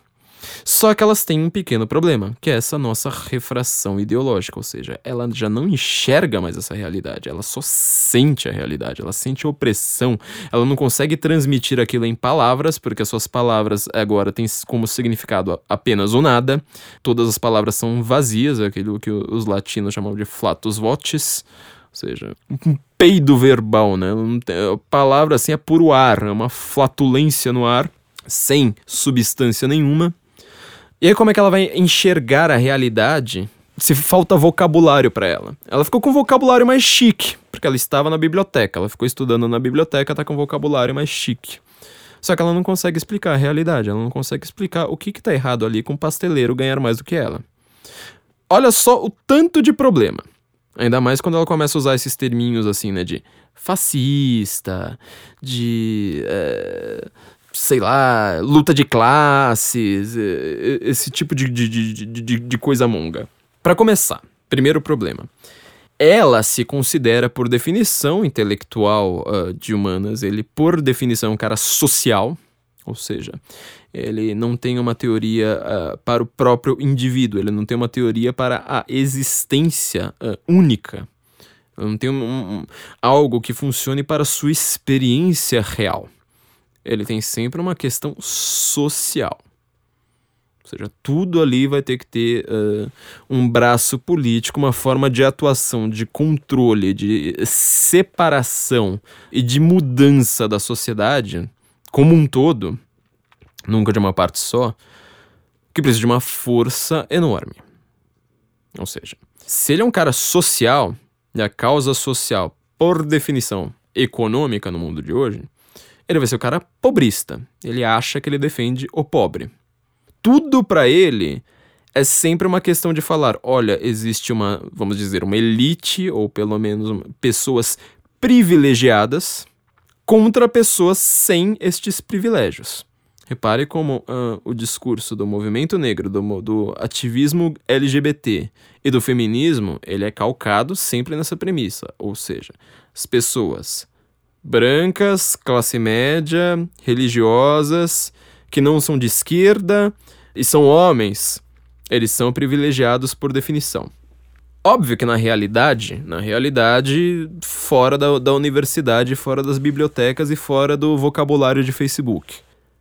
Só que elas têm um pequeno problema, que é essa nossa refração ideológica, ou seja, ela já não enxerga mais essa realidade, ela só sente a realidade, ela sente a opressão, ela não consegue transmitir aquilo em palavras, porque as suas palavras agora têm como significado apenas o nada, todas as palavras são vazias, é aquilo que os latinos chamam de flatus votis, ou seja, um peido verbal, né? A palavra assim é puro ar, é uma flatulência no ar, sem substância nenhuma. E aí, como é que ela vai enxergar a realidade se falta vocabulário para ela? Ela ficou com um vocabulário mais chique, porque ela estava na biblioteca. Ela ficou estudando na biblioteca, tá com um vocabulário mais chique. Só que ela não consegue explicar a realidade, ela não consegue explicar o que, que tá errado ali com o pasteleiro ganhar mais do que ela. Olha só o tanto de problema. Ainda mais quando ela começa a usar esses terminhos assim, né? De fascista, de. É sei lá, luta de classes, esse tipo de, de, de, de, de coisa monga. Para começar, primeiro problema. Ela se considera, por definição intelectual uh, de humanas, ele, por definição, é um cara social, ou seja, ele não tem uma teoria uh, para o próprio indivíduo, ele não tem uma teoria para a existência uh, única não tem um, um, algo que funcione para a sua experiência real. Ele tem sempre uma questão social. Ou seja, tudo ali vai ter que ter uh, um braço político, uma forma de atuação, de controle, de separação e de mudança da sociedade como um todo, nunca de uma parte só, que precisa de uma força enorme. Ou seja, se ele é um cara social, e a causa social, por definição econômica no mundo de hoje, ele vai ser o cara pobrista. Ele acha que ele defende o pobre. Tudo para ele é sempre uma questão de falar: olha, existe uma, vamos dizer, uma elite, ou pelo menos pessoas privilegiadas, contra pessoas sem estes privilégios. Repare como uh, o discurso do movimento negro, do, do ativismo LGBT e do feminismo, ele é calcado sempre nessa premissa, ou seja, as pessoas brancas, classe média, religiosas, que não são de esquerda e são homens, eles são privilegiados por definição. Óbvio que na realidade, na realidade, fora da, da universidade, fora das bibliotecas e fora do vocabulário de Facebook.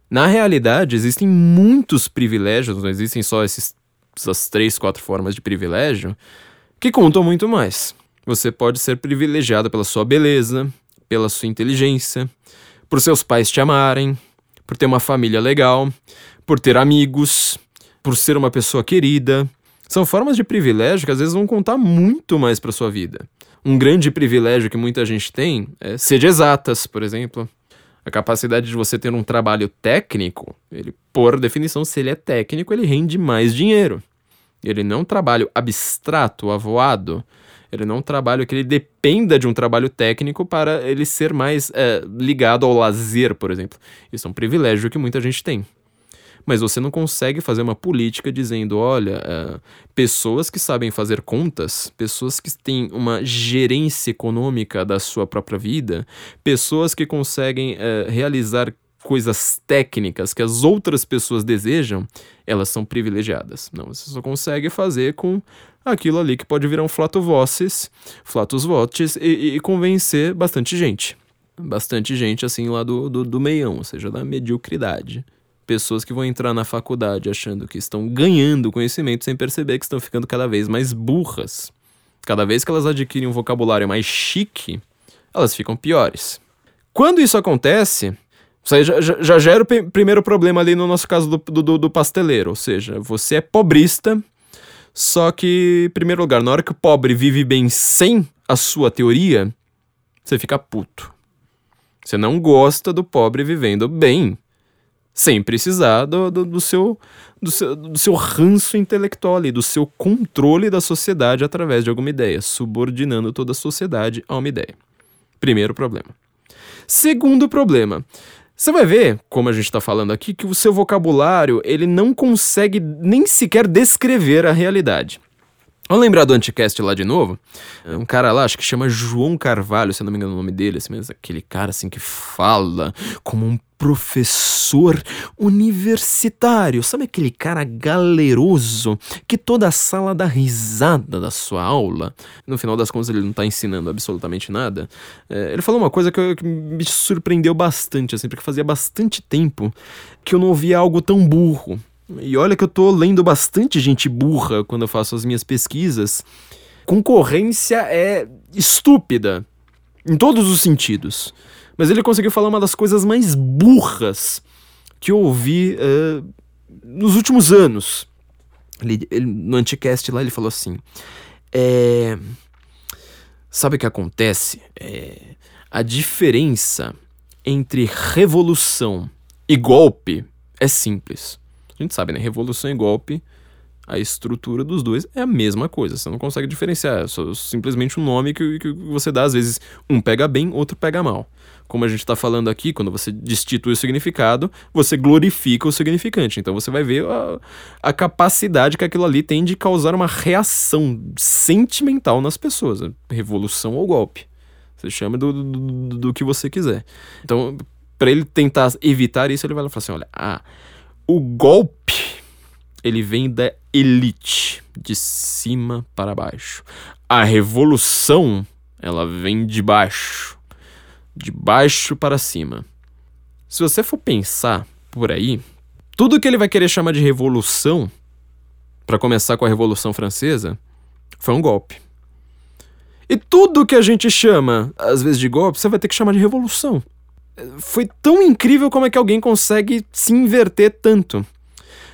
Na realidade, existem muitos privilégios, não existem só esses, essas três, quatro formas de privilégio, que contam muito mais. Você pode ser privilegiado pela sua beleza, pela sua inteligência, por seus pais te amarem, por ter uma família legal, por ter amigos, por ser uma pessoa querida. São formas de privilégio que às vezes vão contar muito mais para sua vida. Um grande privilégio que muita gente tem é ser de exatas, por exemplo. A capacidade de você ter um trabalho técnico, ele, por definição, se ele é técnico, ele rende mais dinheiro. Ele não é um trabalho abstrato, avoado. Ele não é um trabalho que ele dependa de um trabalho técnico para ele ser mais é, ligado ao lazer, por exemplo. Isso é um privilégio que muita gente tem mas você não consegue fazer uma política dizendo: olha, uh, pessoas que sabem fazer contas, pessoas que têm uma gerência econômica da sua própria vida, pessoas que conseguem uh, realizar coisas técnicas que as outras pessoas desejam, elas são privilegiadas. Não, você só consegue fazer com aquilo ali que pode virar um flato voces, flatus votes e, e convencer bastante gente. Bastante gente assim lá do, do, do meião, ou seja, da mediocridade pessoas que vão entrar na faculdade achando que estão ganhando conhecimento sem perceber que estão ficando cada vez mais burras. Cada vez que elas adquirem um vocabulário mais chique, elas ficam piores. Quando isso acontece, isso já, já, já gera o primeiro problema ali no nosso caso do, do, do pasteleiro. Ou seja, você é pobrista, só que, em primeiro lugar, na hora que o pobre vive bem sem a sua teoria, você fica puto. Você não gosta do pobre vivendo bem sem precisar do, do, do, seu, do, seu, do seu ranço intelectual ali, do seu controle da sociedade através de alguma ideia, subordinando toda a sociedade a uma ideia. Primeiro problema. Segundo problema. Você vai ver, como a gente está falando aqui, que o seu vocabulário ele não consegue nem sequer descrever a realidade. Vamos lembrar do Anticast lá de novo? É um cara lá, acho que chama João Carvalho, se não me engano o nome dele, assim, mas aquele cara assim que fala como um professor universitário. Sabe aquele cara galeroso que toda a sala dá risada da sua aula? No final das contas, ele não tá ensinando absolutamente nada. É, ele falou uma coisa que, que, me surpreendeu bastante, assim, porque fazia bastante tempo que eu não ouvia algo tão burro. E olha que eu tô lendo bastante gente burra quando eu faço as minhas pesquisas. Concorrência é estúpida em todos os sentidos. Mas ele conseguiu falar uma das coisas mais burras que eu ouvi uh, nos últimos anos. Ele, ele, no Anticast lá ele falou assim: é, Sabe o que acontece? É, a diferença entre revolução e golpe é simples. A gente sabe, né? Revolução e golpe, a estrutura dos dois é a mesma coisa. Você não consegue diferenciar. É só simplesmente um nome que, que você dá, às vezes, um pega bem, outro pega mal. Como a gente está falando aqui, quando você destitui o significado, você glorifica o significante. Então você vai ver a, a capacidade que aquilo ali tem de causar uma reação sentimental nas pessoas. Revolução ou golpe. Você chama do, do, do, do que você quiser. Então, para ele tentar evitar isso, ele vai falar assim: olha, ah o golpe, ele vem da elite, de cima para baixo. A revolução, Ela vem de baixo. De baixo para cima. Se você for pensar por aí, tudo que ele vai querer chamar de revolução, para começar com a Revolução Francesa, foi um golpe. E tudo que a gente chama, às vezes, de golpe, você vai ter que chamar de revolução. Foi tão incrível como é que alguém consegue se inverter tanto.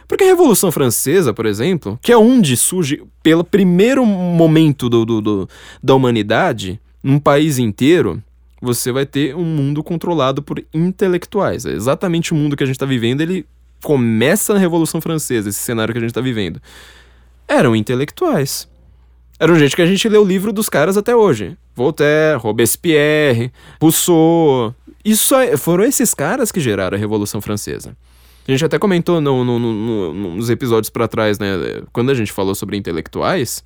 Porque a Revolução Francesa, por exemplo, que é onde surge, pelo primeiro momento do, do, do, da humanidade, num país inteiro, você vai ter um mundo controlado por intelectuais. É exatamente o mundo que a gente está vivendo, ele começa na Revolução Francesa, esse cenário que a gente está vivendo. Eram intelectuais. Era um jeito que a gente lê o livro dos caras até hoje. Voltaire, Robespierre, Rousseau. Isso é, foram esses caras que geraram a Revolução Francesa. A gente até comentou no, no, no, nos episódios para trás, né? Quando a gente falou sobre intelectuais,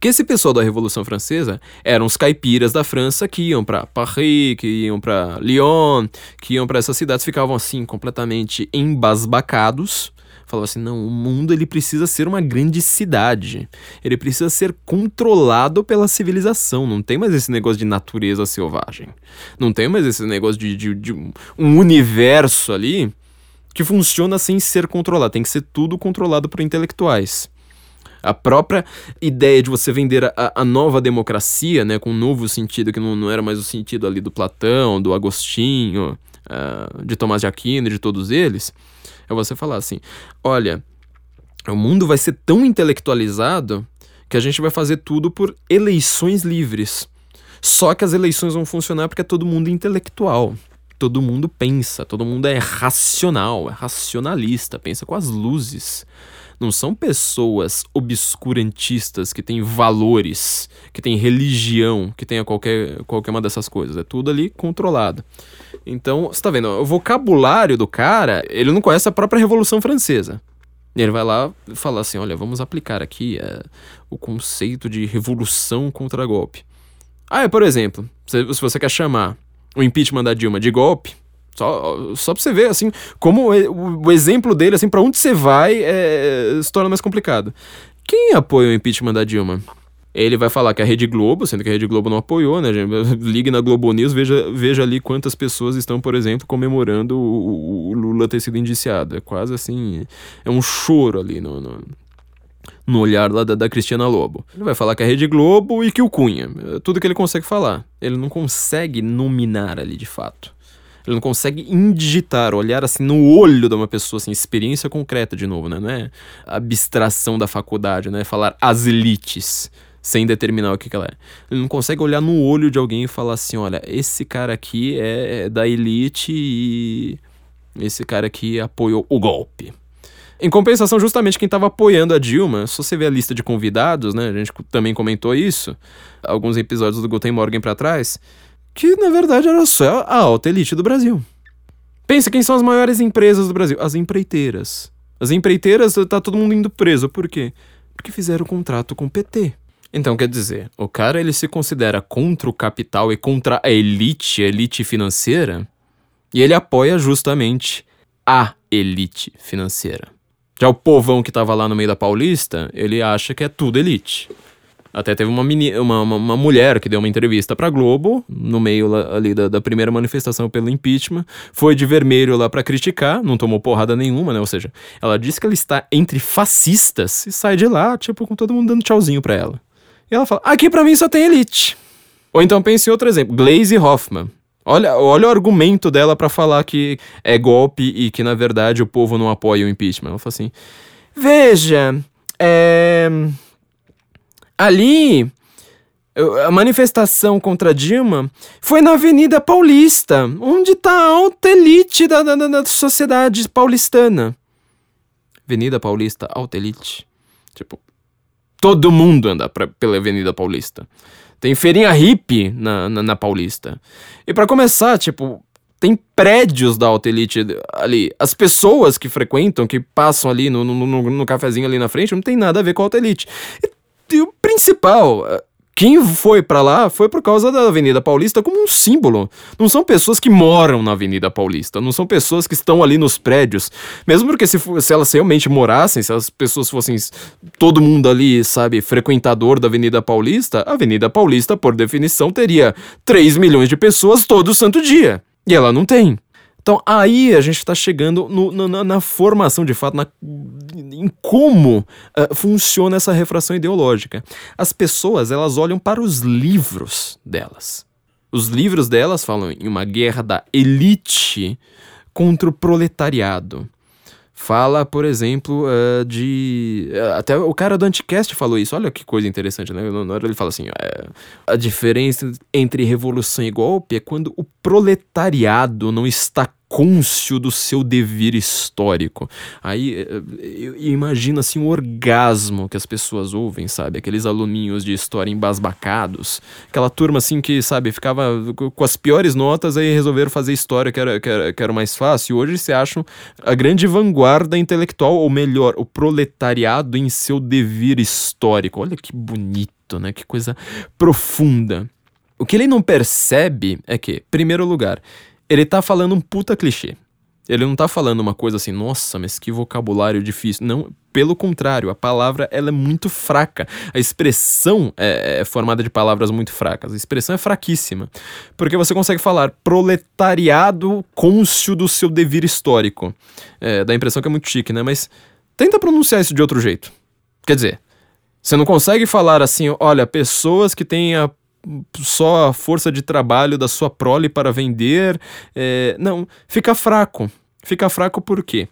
que esse pessoal da Revolução Francesa eram os caipiras da França que iam para Paris, que iam para Lyon, que iam para essas cidades, ficavam assim completamente embasbacados. Falavam assim: não, o mundo ele precisa ser uma grande cidade. Ele precisa ser controlado pela civilização. Não tem mais esse negócio de natureza selvagem. Não tem mais esse negócio de, de, de um universo ali que funciona sem ser controlado. Tem que ser tudo controlado por intelectuais. A própria ideia de você vender a, a nova democracia, né, com um novo sentido, que não, não era mais o sentido ali do Platão, do Agostinho, uh, de Tomás de Aquino, de todos eles, é você falar assim: olha, o mundo vai ser tão intelectualizado que a gente vai fazer tudo por eleições livres. Só que as eleições vão funcionar porque é todo mundo intelectual todo mundo pensa, todo mundo é racional, é racionalista, pensa com as luzes. Não são pessoas obscurantistas que têm valores, que têm religião, que tenha qualquer, qualquer uma dessas coisas. É tudo ali controlado. Então, você tá vendo, o vocabulário do cara, ele não conhece a própria Revolução Francesa. Ele vai lá e fala assim: olha, vamos aplicar aqui é, o conceito de revolução contra golpe. Ah, é, por exemplo, se você quer chamar o impeachment da Dilma de golpe, só, só pra você ver, assim, como o, o exemplo dele, assim, para onde você vai, é, se torna mais complicado. Quem apoia o impeachment da Dilma? Ele vai falar que a Rede Globo, sendo que a Rede Globo não apoiou, né? Ligue na Globo News, veja, veja ali quantas pessoas estão, por exemplo, comemorando o, o Lula ter sido indiciado. É quase assim. É um choro ali no, no, no olhar lá da, da Cristiana Lobo. Ele vai falar que a Rede Globo e que o Cunha. Tudo que ele consegue falar. Ele não consegue nominar ali de fato. Ele não consegue indigitar, olhar assim no olho de uma pessoa, assim, experiência concreta de novo, né? Não é abstração da faculdade, né? Falar as elites sem determinar o que, que ela é. Ele não consegue olhar no olho de alguém e falar assim: olha, esse cara aqui é da elite e esse cara aqui apoiou o golpe. Em compensação, justamente quem estava apoiando a Dilma, se você ver a lista de convidados, né? A gente também comentou isso, alguns episódios do Guten Morgen para trás, que na verdade era só a alta elite do Brasil. Pensa quem são as maiores empresas do Brasil? As empreiteiras. As empreiteiras, tá todo mundo indo preso. Por quê? Porque fizeram contrato com o PT. Então, quer dizer, o cara ele se considera contra o capital e contra a elite, a elite financeira, e ele apoia justamente a elite financeira. Já o povão que tava lá no meio da Paulista, ele acha que é tudo elite. Até teve uma, menina, uma, uma, uma, mulher que deu uma entrevista pra Globo, no meio ali da, da, primeira manifestação pelo impeachment, foi de vermelho lá para criticar, não tomou porrada nenhuma, né? Ou seja, ela disse que ela está entre fascistas e sai de lá, tipo, com todo mundo dando tchauzinho pra ela. E ela fala: aqui pra mim só tem elite. Ou então pense em outro exemplo, Glaze Hoffman. Olha, olha o argumento dela para falar que é golpe e que, na verdade, o povo não apoia o impeachment. Ela fala assim: Veja, é... ali a manifestação contra Dilma foi na Avenida Paulista, onde está a alta elite da, da, da, sociedade paulistana. Avenida Paulista, alta elite. Tipo, todo mundo anda pra, pela Avenida Paulista. Tem feirinha hippie na, na, na Paulista. E para começar, tipo, tem prédios da Alta Elite ali. As pessoas que frequentam, que passam ali no, no, no, no cafezinho ali na frente, não tem nada a ver com a Alta Elite. E, e o principal, Quem foi para lá foi por causa da Avenida Paulista como um símbolo. Não são pessoas que moram na Avenida Paulista, não são pessoas que estão ali nos prédios. Mesmo porque se, se elas realmente morassem, se as pessoas fossem todo mundo ali, sabe, frequentador da Avenida Paulista, a Avenida Paulista, por definição, teria 3 milhões de pessoas todo santo dia. E ela não tem. Então aí a gente está chegando no, na, na, formação de fato, na, em como uh, funciona essa refração ideológica. As pessoas elas olham para os livros delas. Os livros delas falam em uma guerra da elite contra o proletariado. Fala, por exemplo, uh, de. Uh, até o cara do Anticast falou isso. Olha que coisa interessante, né? Na hora ele fala assim: uh, a diferença entre revolução e golpe é quando o proletariado não está cônscio do seu dever histórico. Aí eh, eu imagino assim o orgasmo que as pessoas ouvem, sabe? Aqueles aluninhos de história embasbacados, aquela turma assim que, sabe, ficava com as piores notas aí resolveram fazer história que era, que era, que era mais fácil. E hoje se acham a grande vanguarda intelectual, ou melhor, o proletariado em seu dever histórico. Olha que bonito, né? Que coisa profunda. O que ele não percebe é que, primeiro lugar, ele tá falando um puta clichê. Ele não tá falando uma coisa assim, nossa, mas que vocabulário difícil. Não, pelo contrário, a palavra ela é muito fraca. A expressão é, é, formada de palavras muito fracas. A expressão é fraquíssima. Porque você consegue falar proletariado côncio do seu dever histórico. É, dá a impressão que é muito chique, né? Mas tenta pronunciar isso de outro jeito. Quer dizer, você não consegue falar assim, olha, pessoas que têm a só a força de trabalho da sua prole para vender. É, não, fica fraco. Fica fraco por quê?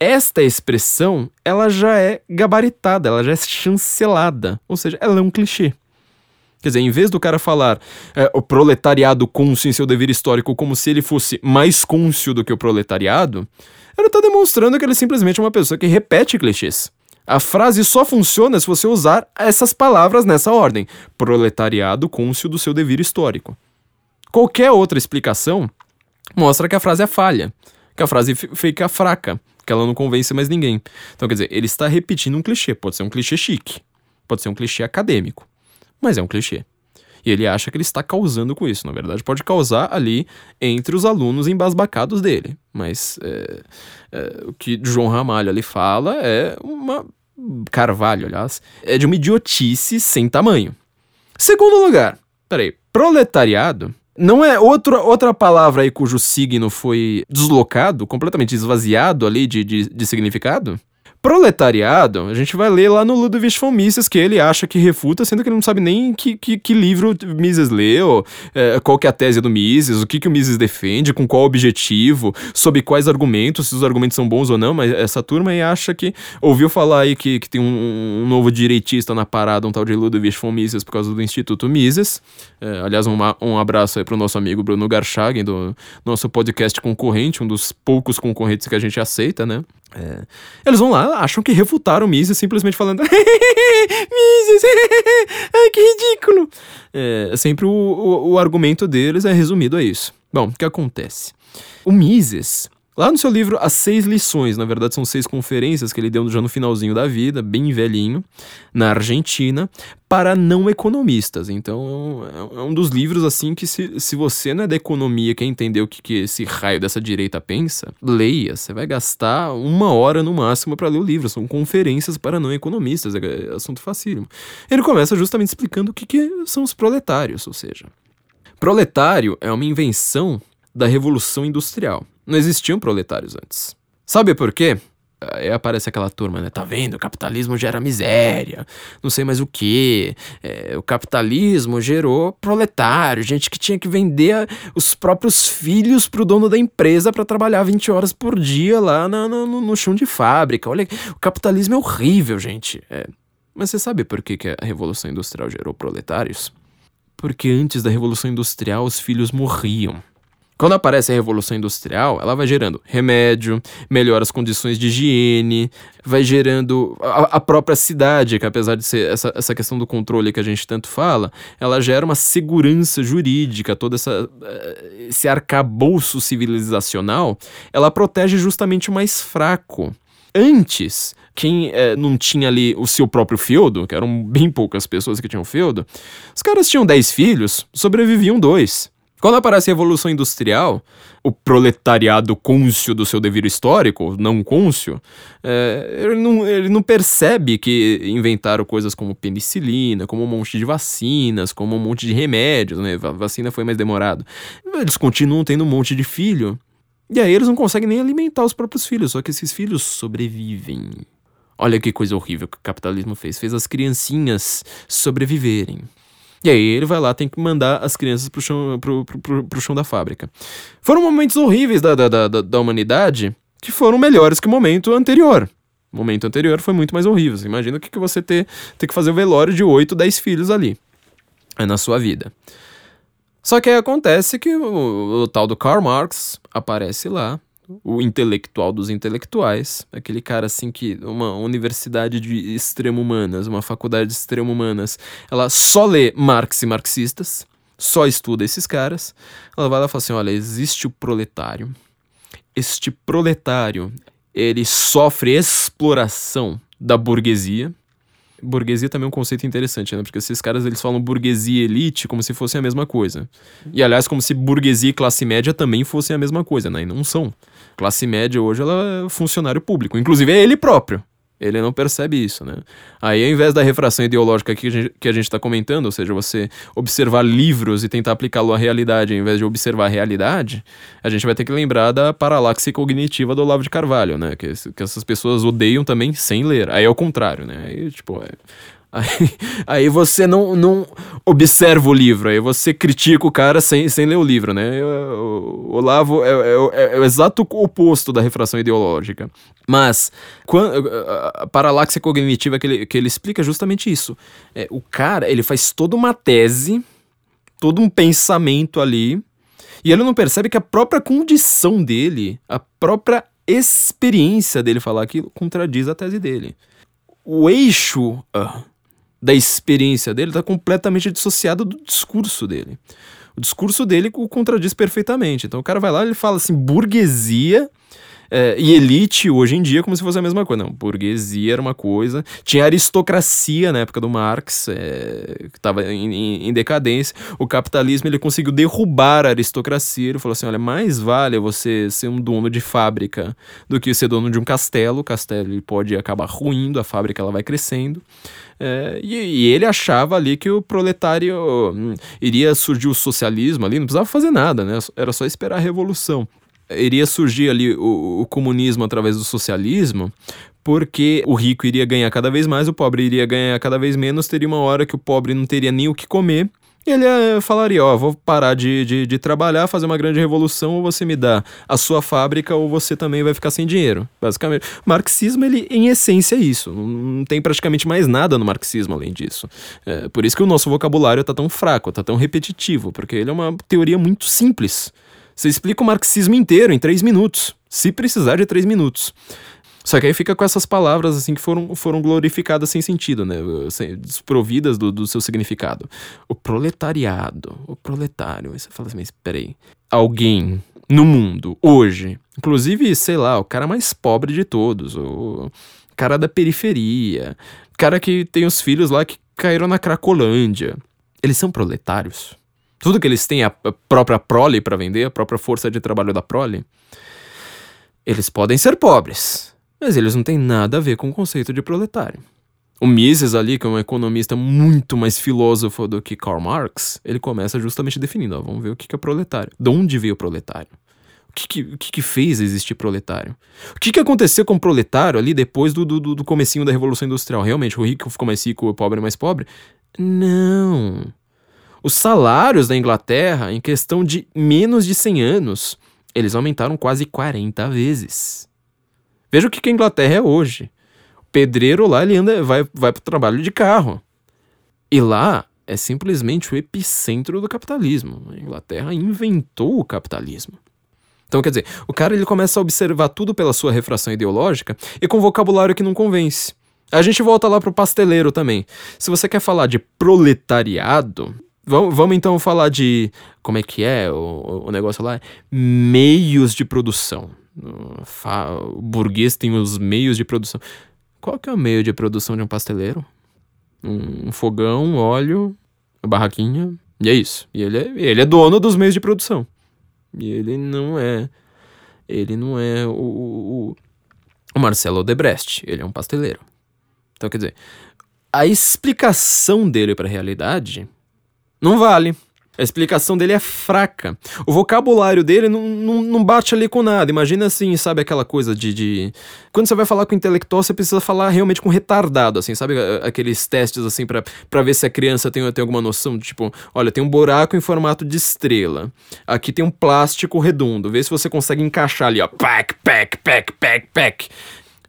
Esta expressão, ela já é gabaritada, ela já é chancelada. Ou seja, ela é um clichê. Quer dizer, em vez do cara falar é, o proletariado côncio em seu dever histórico como se ele fosse mais côncio do que o proletariado, ele está demonstrando que ele é simplesmente uma pessoa que repete clichês. A frase só funciona se você usar essas palavras nessa ordem: proletariado côncio do seu dever histórico. Qualquer outra explicação mostra que a frase é falha, que a frase fica fraca, que ela não convence mais ninguém. Então, quer dizer, ele está repetindo um clichê. Pode ser um clichê chique, pode ser um clichê acadêmico, mas é um clichê. E ele acha que ele está causando com isso. Na verdade, pode causar ali entre os alunos embasbacados dele. Mas é, é, o que João Ramalho ali fala é uma Carvalho, aliás, é de uma idiotice sem tamanho. Segundo lugar, peraí, proletariado não é outra, outra palavra aí cujo signo foi deslocado, completamente esvaziado ali de, de, de significado? Proletariado, a gente vai ler lá no Ludwig von Mises, que ele acha que refuta, sendo que ele não sabe nem que, que, que livro Mises leu, é, qual que é a tese do Mises, o que, que o Mises defende, com qual objetivo, sob quais argumentos, se os argumentos são bons ou não, mas essa turma aí acha que ouviu falar aí que, que tem um, um novo direitista na parada, um tal de Ludwig von Mises, por causa do Instituto Mises. É, aliás, um, um abraço aí pro nosso amigo Bruno Garchagen, do nosso podcast concorrente, um dos poucos concorrentes que a gente aceita, né? É. Eles vão lá, acham que refutaram o Mises simplesmente falando Mises, ai que ridículo. É, sempre o, o, o argumento deles é resumido a isso. Bom, o que acontece? O Mises, Lá no seu livro, As Seis Lições, na verdade são seis conferências que ele deu já no finalzinho da vida, bem velhinho, na Argentina, para não economistas. Então é um dos livros assim que se, se você não é da economia, quer entender o que, que esse raio dessa direita pensa, leia. Você vai gastar uma hora no máximo para ler o livro. São conferências para não economistas, é assunto facílimo. Ele começa justamente explicando o que, que são os proletários, ou seja, proletário é uma invenção da Revolução Industrial. Não existiam proletários antes. Sabe por quê? Aí aparece aquela turma, né? Tá vendo? O capitalismo gera miséria, não sei mais o que. É, o capitalismo gerou proletário, gente que tinha que vender os próprios filhos pro dono da empresa para trabalhar 20 horas por dia lá no, no, no, chão de fábrica. Olha, o capitalismo é horrível, gente. É. Mas você sabe por que, que a Revolução Industrial gerou proletários? Porque antes da Revolução Industrial os filhos morriam. Quando aparece a Revolução Industrial, ela vai gerando remédio, melhora as condições de higiene, vai gerando a, a, própria cidade, que apesar de ser essa, essa questão do controle que a gente tanto fala, ela gera uma segurança jurídica, todo essa, eh, esse arcabouço civilizacional, ela protege justamente o mais fraco. Antes, quem é, não tinha ali o seu próprio feudo, que eram bem poucas pessoas que tinham feudo, os caras tinham 10 filhos, sobreviviam dois. Quando aparece a Revolução Industrial, o proletariado côncio do seu dever histórico, não côncio, é, ele, não, ele não percebe que inventaram coisas como penicilina, como um monte de vacinas, como um monte de remédios, né? A vacina foi mais demorado. Eles continuam tendo um monte de filho. E aí eles não conseguem nem alimentar os próprios filhos, só que esses filhos sobrevivem. Olha que coisa horrível que o capitalismo fez. Fez as criancinhas sobreviverem. E aí ele vai lá, tem que mandar as crianças pro chão, pro, pro, pro, pro chão da fábrica. Foram momentos horríveis da, da, da, da humanidade que foram melhores que o momento anterior. O momento anterior foi muito mais horrível. Você imagina o que, que você ter, ter que fazer o velório de 8, 10 filhos ali é na sua vida. Só que aí acontece que o, o tal do Karl Marx aparece lá o intelectual dos intelectuais, aquele cara assim que uma universidade de extremo humanas, uma faculdade de extremo humanas, ela só lê Marx e marxistas, só estuda esses caras. Ela vai lá e fala assim: olha, existe o proletário. Este proletário, ele sofre exploração da burguesia. Burguesia também é um conceito interessante, né? Porque esses caras eles falam burguesia e elite como se fossem a mesma coisa. E aliás, como se burguesia e classe média também fossem a mesma coisa, né? E não são. Classe média hoje ela é funcionário público, inclusive é ele próprio. Ele não percebe isso, né? Aí, ao invés da refração ideológica que a gente está comentando, ou seja, você observar livros e tentar aplicá-lo à realidade, ao invés de observar a realidade, a gente vai ter que lembrar da paralaxe cognitiva do Olavo de Carvalho, né? Que, que essas pessoas odeiam também sem ler. Aí é o contrário, né? Aí, tipo, é, Aí, aí, você não, não observa o livro, aí você critica o cara sem, sem ler o livro, né? O Olavo é, é, é, é o exato oposto da refração ideológica. Mas quando, a paralaxe cognitiva que ele, que ele explica é justamente isso. É, o cara, ele faz toda uma tese, todo um pensamento ali, e ele não percebe que a própria condição dele, a própria experiência dele falar aquilo, contradiz a tese dele. O eixo... Uh, da experiência dele está completamente dissociado do discurso dele. O discurso dele o contradiz perfeitamente. Então o cara vai lá ele fala assim: burguesia é, e elite hoje em dia como se fosse a mesma coisa. Não, burguesia era uma coisa. Tinha aristocracia na época do Marx, é, que estava em, em, decadência. O capitalismo ele conseguiu derrubar a aristocracia. Ele falou assim: olha, mais vale você ser um dono de fábrica do que ser dono de um castelo. O castelo ele pode acabar ruindo, a fábrica ela vai crescendo. É, e, e, ele achava ali que o proletário hum, iria surgir o socialismo ali, não precisava fazer nada, né? Era só esperar a revolução iria surgir ali o, o comunismo através do socialismo, porque o rico iria ganhar cada vez mais, o pobre iria ganhar cada vez menos, teria uma hora que o pobre não teria nem o que comer. Ele eh, falaria: Ó, vou parar de, de, de, trabalhar, fazer uma grande revolução, ou você me dá a sua fábrica, ou você também vai ficar sem dinheiro. Basicamente, marxismo, ele, em essência, é isso. Não tem praticamente mais nada no marxismo além disso. É, por isso que o nosso vocabulário tá tão fraco, tá tão repetitivo, porque ele é uma teoria muito simples. Você explica o marxismo inteiro em três minutos, se precisar de três minutos. Só que aí fica com essas palavras assim que foram, foram glorificadas sem sentido, né? Desprovidas do, do seu significado. O proletariado, o proletário. Aí você fala assim, mas peraí. Alguém no mundo, hoje, inclusive, sei lá, o cara mais pobre de todos, o cara da periferia, cara que tem os filhos lá que caíram na Cracolândia. Eles são proletários? tudo que eles têm, a própria prole para vender, a própria força de trabalho da prole, eles podem ser pobres, mas eles não têm nada a ver com o conceito de proletário. O Mises ali, que é um economista muito mais filósofo do que Karl Marx, ele começa justamente definindo, ó, vamos ver o que é proletário. De onde veio o proletário? O que, que, o que, que fez existir proletário? O que, que aconteceu com o proletário ali depois do, do, do comecinho da Revolução Industrial? Realmente, o rico ficou mais rico, o pobre mais pobre? Não. Os salários da Inglaterra, em questão de menos de 100 anos, eles aumentaram quase 40 vezes. Veja o que a Inglaterra é hoje. O pedreiro lá ele anda, vai, vai para o trabalho de carro. E lá é simplesmente o epicentro do capitalismo. A Inglaterra inventou o capitalismo. Então, quer dizer, o cara ele começa a observar tudo pela sua refração ideológica e com vocabulário que não convence. A gente volta lá pro pasteleiro também. Se você quer falar de proletariado, Vamos, vamos então falar de. Como é que é o, o negócio lá? Meios de produção. O burguês tem os meios de produção. Qual que é o meio de produção de um pasteleiro? Um fogão, óleo, uma barraquinha, e é isso. E ele é, ele é dono dos meios de produção. E ele não é. Ele não é o, o, o Marcelo Odebrecht. Ele é um pasteleiro. Então, quer dizer, a explicação dele para a realidade não vale. A explicação dele é fraca. O vocabulário dele não, não, não bate ali com nada. Imagina assim, sabe aquela coisa de, de. Quando você vai falar com intelectual, você precisa falar realmente com retardado, assim, sabe? Aqueles testes, assim, para ver se a criança tem, tem alguma noção. Tipo, olha, tem um buraco em formato de estrela. Aqui tem um plástico redondo. Vê se você consegue encaixar ali, ó. Pack, pack, pack, pack, pack.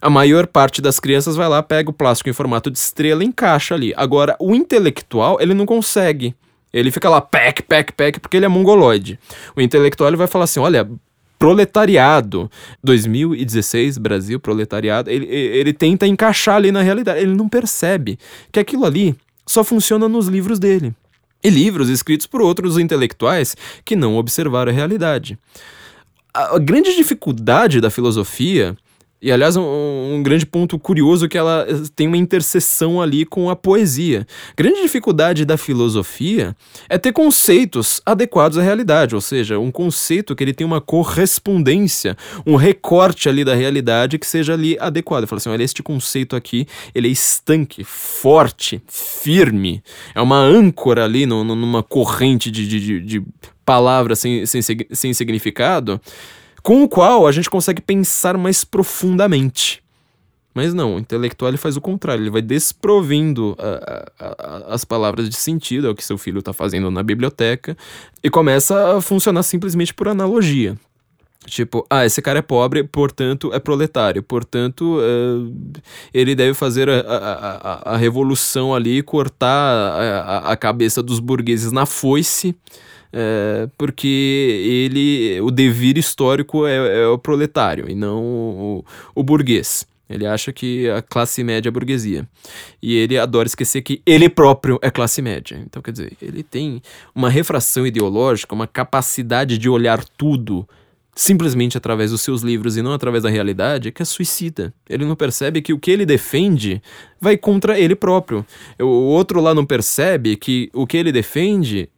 A maior parte das crianças vai lá, pega o plástico em formato de estrela e encaixa ali. Agora, o intelectual, ele não consegue. Ele fica lá, pack, pack, pack, porque ele é mongoloide. O intelectual ele vai falar assim: olha, proletariado. 2016, Brasil, proletariado. Ele, ele tenta encaixar ali na realidade. Ele não percebe que aquilo ali só funciona nos livros dele. E livros escritos por outros intelectuais que não observaram a realidade. A grande dificuldade da filosofia e, aliás, um, um, grande ponto curioso é que ela eh, tem uma interseção ali com a poesia. Grande dificuldade da filosofia é ter conceitos adequados à realidade, ou seja, um conceito que ele tem uma correspondência, um recorte ali da realidade que seja ali adequado. Fala assim, olha, este conceito aqui, ele é estanque, forte, firme, é uma âncora ali no, no, numa corrente de, de, de palavras sem, sem, sem significado, com o qual a gente consegue pensar mais profundamente. Mas não, o intelectual ele faz o contrário, ele vai desprovindo a, a, a, as palavras de sentido, é o que seu filho está fazendo na biblioteca, e começa a funcionar simplesmente por analogia. Tipo, ah, esse cara é pobre, portanto é proletário, portanto uh, ele deve fazer a, a, a, a revolução ali, cortar a, a cabeça dos burgueses na foice é, porque ele, o devir histórico é, é o proletário e não o, o burguês. Ele acha que a classe média é a burguesia. E ele adora esquecer que ele próprio é classe média. Então, quer dizer, ele tem uma refração ideológica, uma capacidade de olhar tudo simplesmente através dos seus livros e não através da realidade, que é suicida. Ele não percebe que o que ele defende vai contra ele próprio. O outro lá não percebe que o que ele defende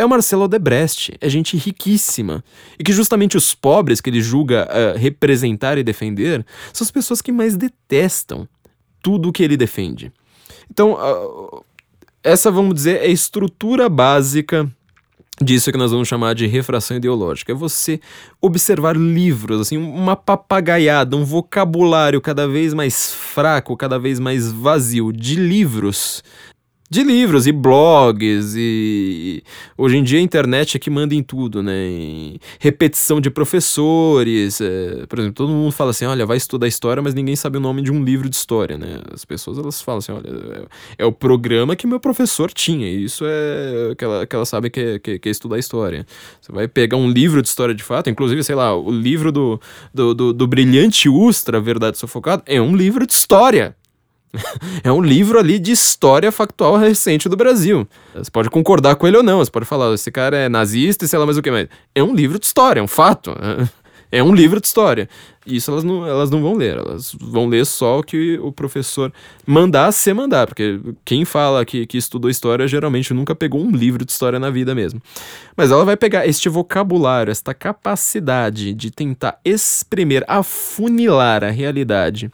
é o Marcelo Odebrecht, é gente riquíssima. E que justamente os pobres que ele julga uh, representar e defender são as pessoas que mais detestam tudo o que ele defende. Então, uh, essa, vamos dizer, é a estrutura básica disso que nós vamos chamar de refração ideológica. É você observar livros, assim, uma papagaiada, um vocabulário cada vez mais fraco, cada vez mais vazio de livros de livros e blogs e hoje em dia a internet é que manda em tudo, né? Em repetição de professores, é, por exemplo, todo mundo fala assim, olha, vai estudar história, mas ninguém sabe o nome de um livro de história, né? As pessoas elas falam assim, olha, é, é o programa que meu professor tinha, e isso é que ela, que ela sabe que é, que, que é estudar história. Você vai pegar um livro de história de fato, inclusive, sei lá, o livro do, do, do, do brilhante Ustra, Verdade Sufocada, é um livro de história. é um livro ali de história factual recente do Brasil. Você pode concordar com ele ou não, você pode falar, esse cara é nazista e sei lá mais o que mais. É um livro de história, é um fato. É um livro de história. Isso elas não, elas não vão ler, elas vão ler só o que o professor mandar se mandar, porque quem fala que, que estudou história geralmente nunca pegou um livro de história na vida mesmo. Mas ela vai pegar este vocabulário, esta capacidade de tentar exprimir, afunilar a realidade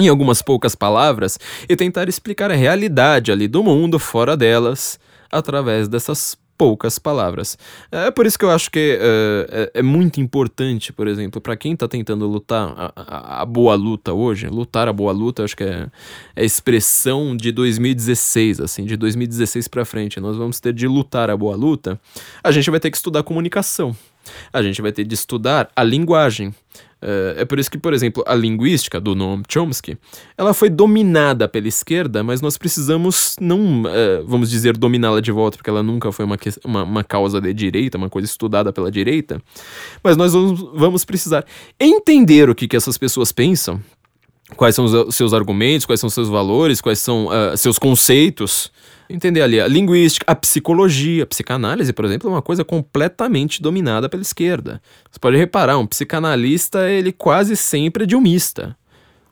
em algumas poucas palavras e tentar explicar a realidade ali do mundo fora delas através dessas poucas palavras. É por isso que eu acho que uh, é, é, muito importante, por exemplo, para quem está tentando lutar a, a, a, boa luta hoje, lutar a boa luta, acho que é, é expressão de 2016, assim, de 2016 para frente. Nós vamos ter de lutar a boa luta. A gente vai ter que estudar comunicação. A gente vai ter de estudar a linguagem. É, é por isso que, por exemplo, a linguística do Noam Chomsky, ela foi dominada pela esquerda, mas nós precisamos não, é, vamos dizer, dominá-la de volta, porque ela nunca foi uma, uma, uma, causa de direita, uma coisa estudada pela direita, mas nós vamos, vamos precisar entender o que, que essas pessoas pensam, quais são os seus argumentos, quais são os seus valores, quais são uh, seus conceitos, entender ali a linguística, a psicologia, a psicanálise, por exemplo, é uma coisa completamente dominada pela esquerda. Você pode reparar, um psicanalista, ele quase sempre é dilmista.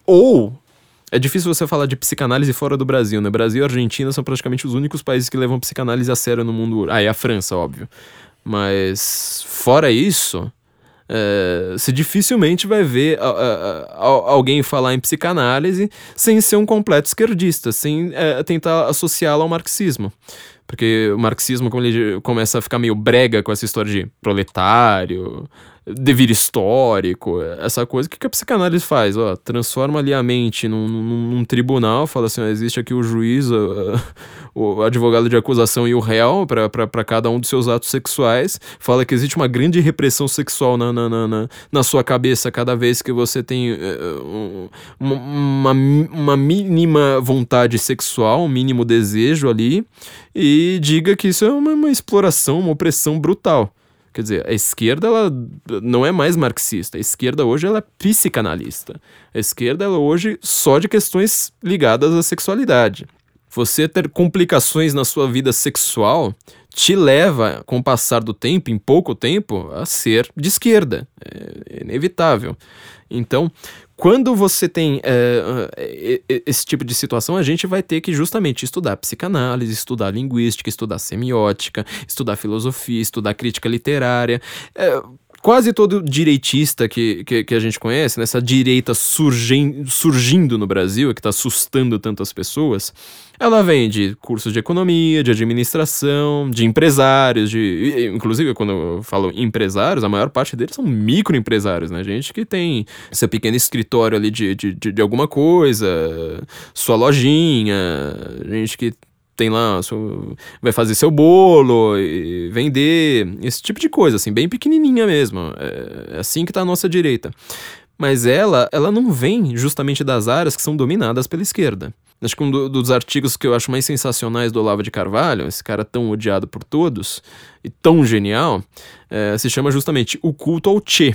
Ou É difícil você falar de psicanálise fora do Brasil, né? Brasil e Argentina são praticamente os únicos países que levam psicanálise a sério no mundo. Ah, e a França, óbvio. Mas fora isso, é, você dificilmente vai ver a, a, a, alguém falar em psicanálise sem ser um completo esquerdista, sem é, tentar associá-la ao marxismo. Porque o marxismo, como ele começa a ficar meio brega com essa história de proletário, dever histórico, essa coisa. O que, que a psicanálise faz? Ó, transforma ali a mente num, num, num tribunal, fala assim: ó, existe aqui o juiz, o, o advogado de acusação e o réu para cada um dos seus atos sexuais. Fala que existe uma grande repressão sexual na, na, na, na sua cabeça cada vez que você tem uh, uma, uma mínima vontade sexual, um mínimo desejo ali, e diga que isso é uma, uma exploração, uma opressão brutal. Quer dizer, a esquerda ela não é mais marxista. A esquerda hoje ela é psicanalista. A esquerda ela hoje só de questões ligadas à sexualidade. Você ter complicações na sua vida sexual te leva, com o passar do tempo, em pouco tempo, a ser de esquerda. É inevitável. Então, quando você tem é, esse tipo de situação, a gente vai ter que justamente estudar psicanálise, estudar linguística, estudar semiótica, estudar filosofia, estudar crítica literária. É, quase todo direitista que, que, que, a gente conhece, nessa direita surgindo, surgindo no Brasil, que está assustando tantas pessoas, ela vem de cursos de economia, de administração, de empresários, de. Inclusive, quando eu falo empresários, a maior parte deles são microempresários, né? Gente que tem seu pequeno escritório ali de, de, de, de alguma coisa, sua lojinha, gente que tem lá, vai fazer seu bolo e vender, esse tipo de coisa, assim, bem pequenininha mesmo. É assim que tá a nossa direita. Mas ela, ela não vem justamente das áreas que são dominadas pela esquerda. Acho que um do, dos artigos que eu acho mais sensacionais do Olavo de Carvalho, esse cara tão odiado por todos e tão genial, é, se chama justamente O Culto ao Che.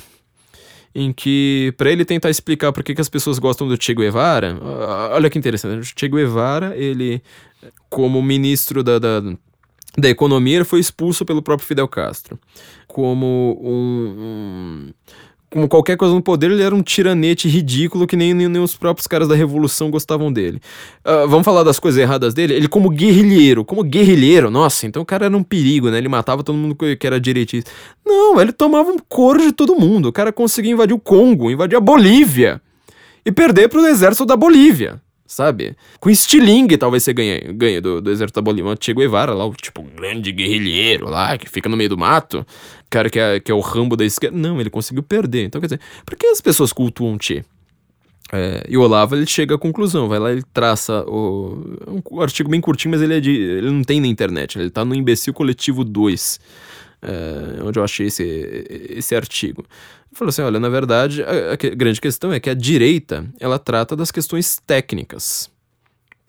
Em que, para ele tentar explicar por que, que as pessoas gostam do Che Guevara, olha que interessante, o Che Guevara, ele, como ministro da, da da economia, ele foi expulso pelo próprio Fidel Castro. Como um, um como qualquer coisa no poder, ele era um tiranete ridículo que nem, nem, nem os próprios caras da revolução gostavam dele. Uh, vamos falar das coisas erradas dele? Ele como guerrilheiro, como guerrilheiro, nossa, então o cara era um perigo, né? Ele matava todo mundo que era direitista. Não, ele tomava um couro de todo mundo. O cara conseguia invadir o Congo, invadir a Bolívia e perder pro exército da Bolívia sabe? Com estilingue talvez você ganhe, ganhe do, do exército da Bolívia. O Che Guevara lá, o tipo, grande guerrilheiro lá, que fica no meio do mato, cara que é, que é o rambo da esquerda. Não, ele conseguiu perder. Então, quer dizer, por que as pessoas cultuam Che? É, e o Olavo ele chega à conclusão, vai lá ele traça o, um artigo bem curtinho, mas ele, é de, ele não tem na internet, ele tá no Imbecil Coletivo 2, é, onde eu achei esse, esse artigo. Falou assim: olha, na verdade, a, a grande questão é que a direita ela trata das questões técnicas.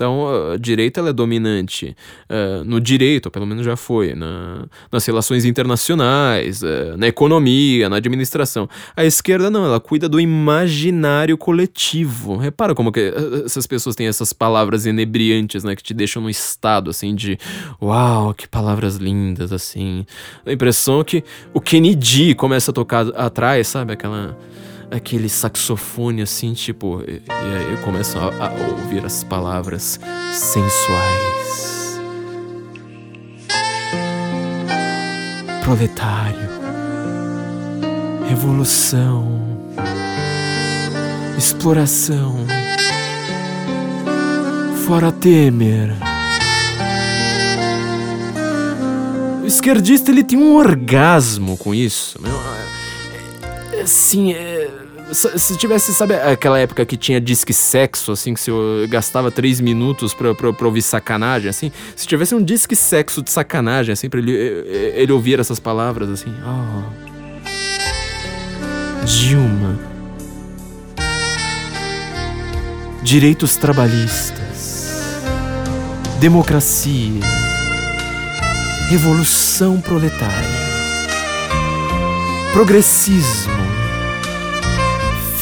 Então, a direita ela é dominante uh, no direito, pelo menos já foi, na, nas relações internacionais, uh, na economia, na administração. A esquerda não, ela cuida do imaginário coletivo. Repara como que essas pessoas têm essas palavras inebriantes, né, que te deixam num estado assim de uau, que palavras lindas assim. A impressão que o Kennedy começa a tocar atrás, sabe, aquela aquele saxofone assim, tipo, e, e aí eu começo a, a ouvir as palavras sensuais. Proletário, revolução, exploração, fora Temer. O esquerdista ele tem um orgasmo com isso. Assim, é, se tivesse, sabe aquela época que tinha disque sexo, assim, que você gastava três minutos pra, pra, pra, ouvir sacanagem, assim? Se tivesse um disque sexo de sacanagem, assim, pra ele, ele ouvir essas palavras, assim, oh. Dilma. Direitos trabalhistas. Democracia. Revolução proletária. Progressismo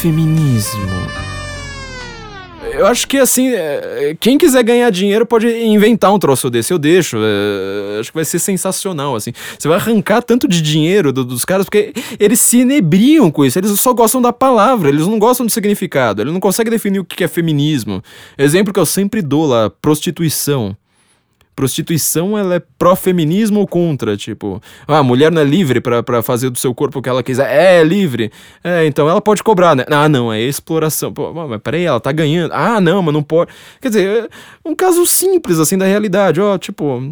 feminismo. eu acho que assim, é, quem quiser ganhar dinheiro pode inventar um troço desse, eu deixo. É, acho que vai ser sensacional, assim. Você vai arrancar tanto de dinheiro do, dos caras, porque eles se inebriam com isso, eles só gostam da palavra, eles não gostam do significado, eles não conseguem definir o que é feminismo. Exemplo que eu sempre dou lá, prostituição prostituição ela é pró-feminismo ou contra? Tipo, ah, a mulher não é livre para fazer do seu corpo o que ela quiser. É, é livre. É, então ela pode cobrar, né? Ah, não, é exploração. Pô, mas peraí, ela tá ganhando. Ah, não, mas não pode. Quer dizer, é um caso simples, assim, da realidade. Ó, tipo,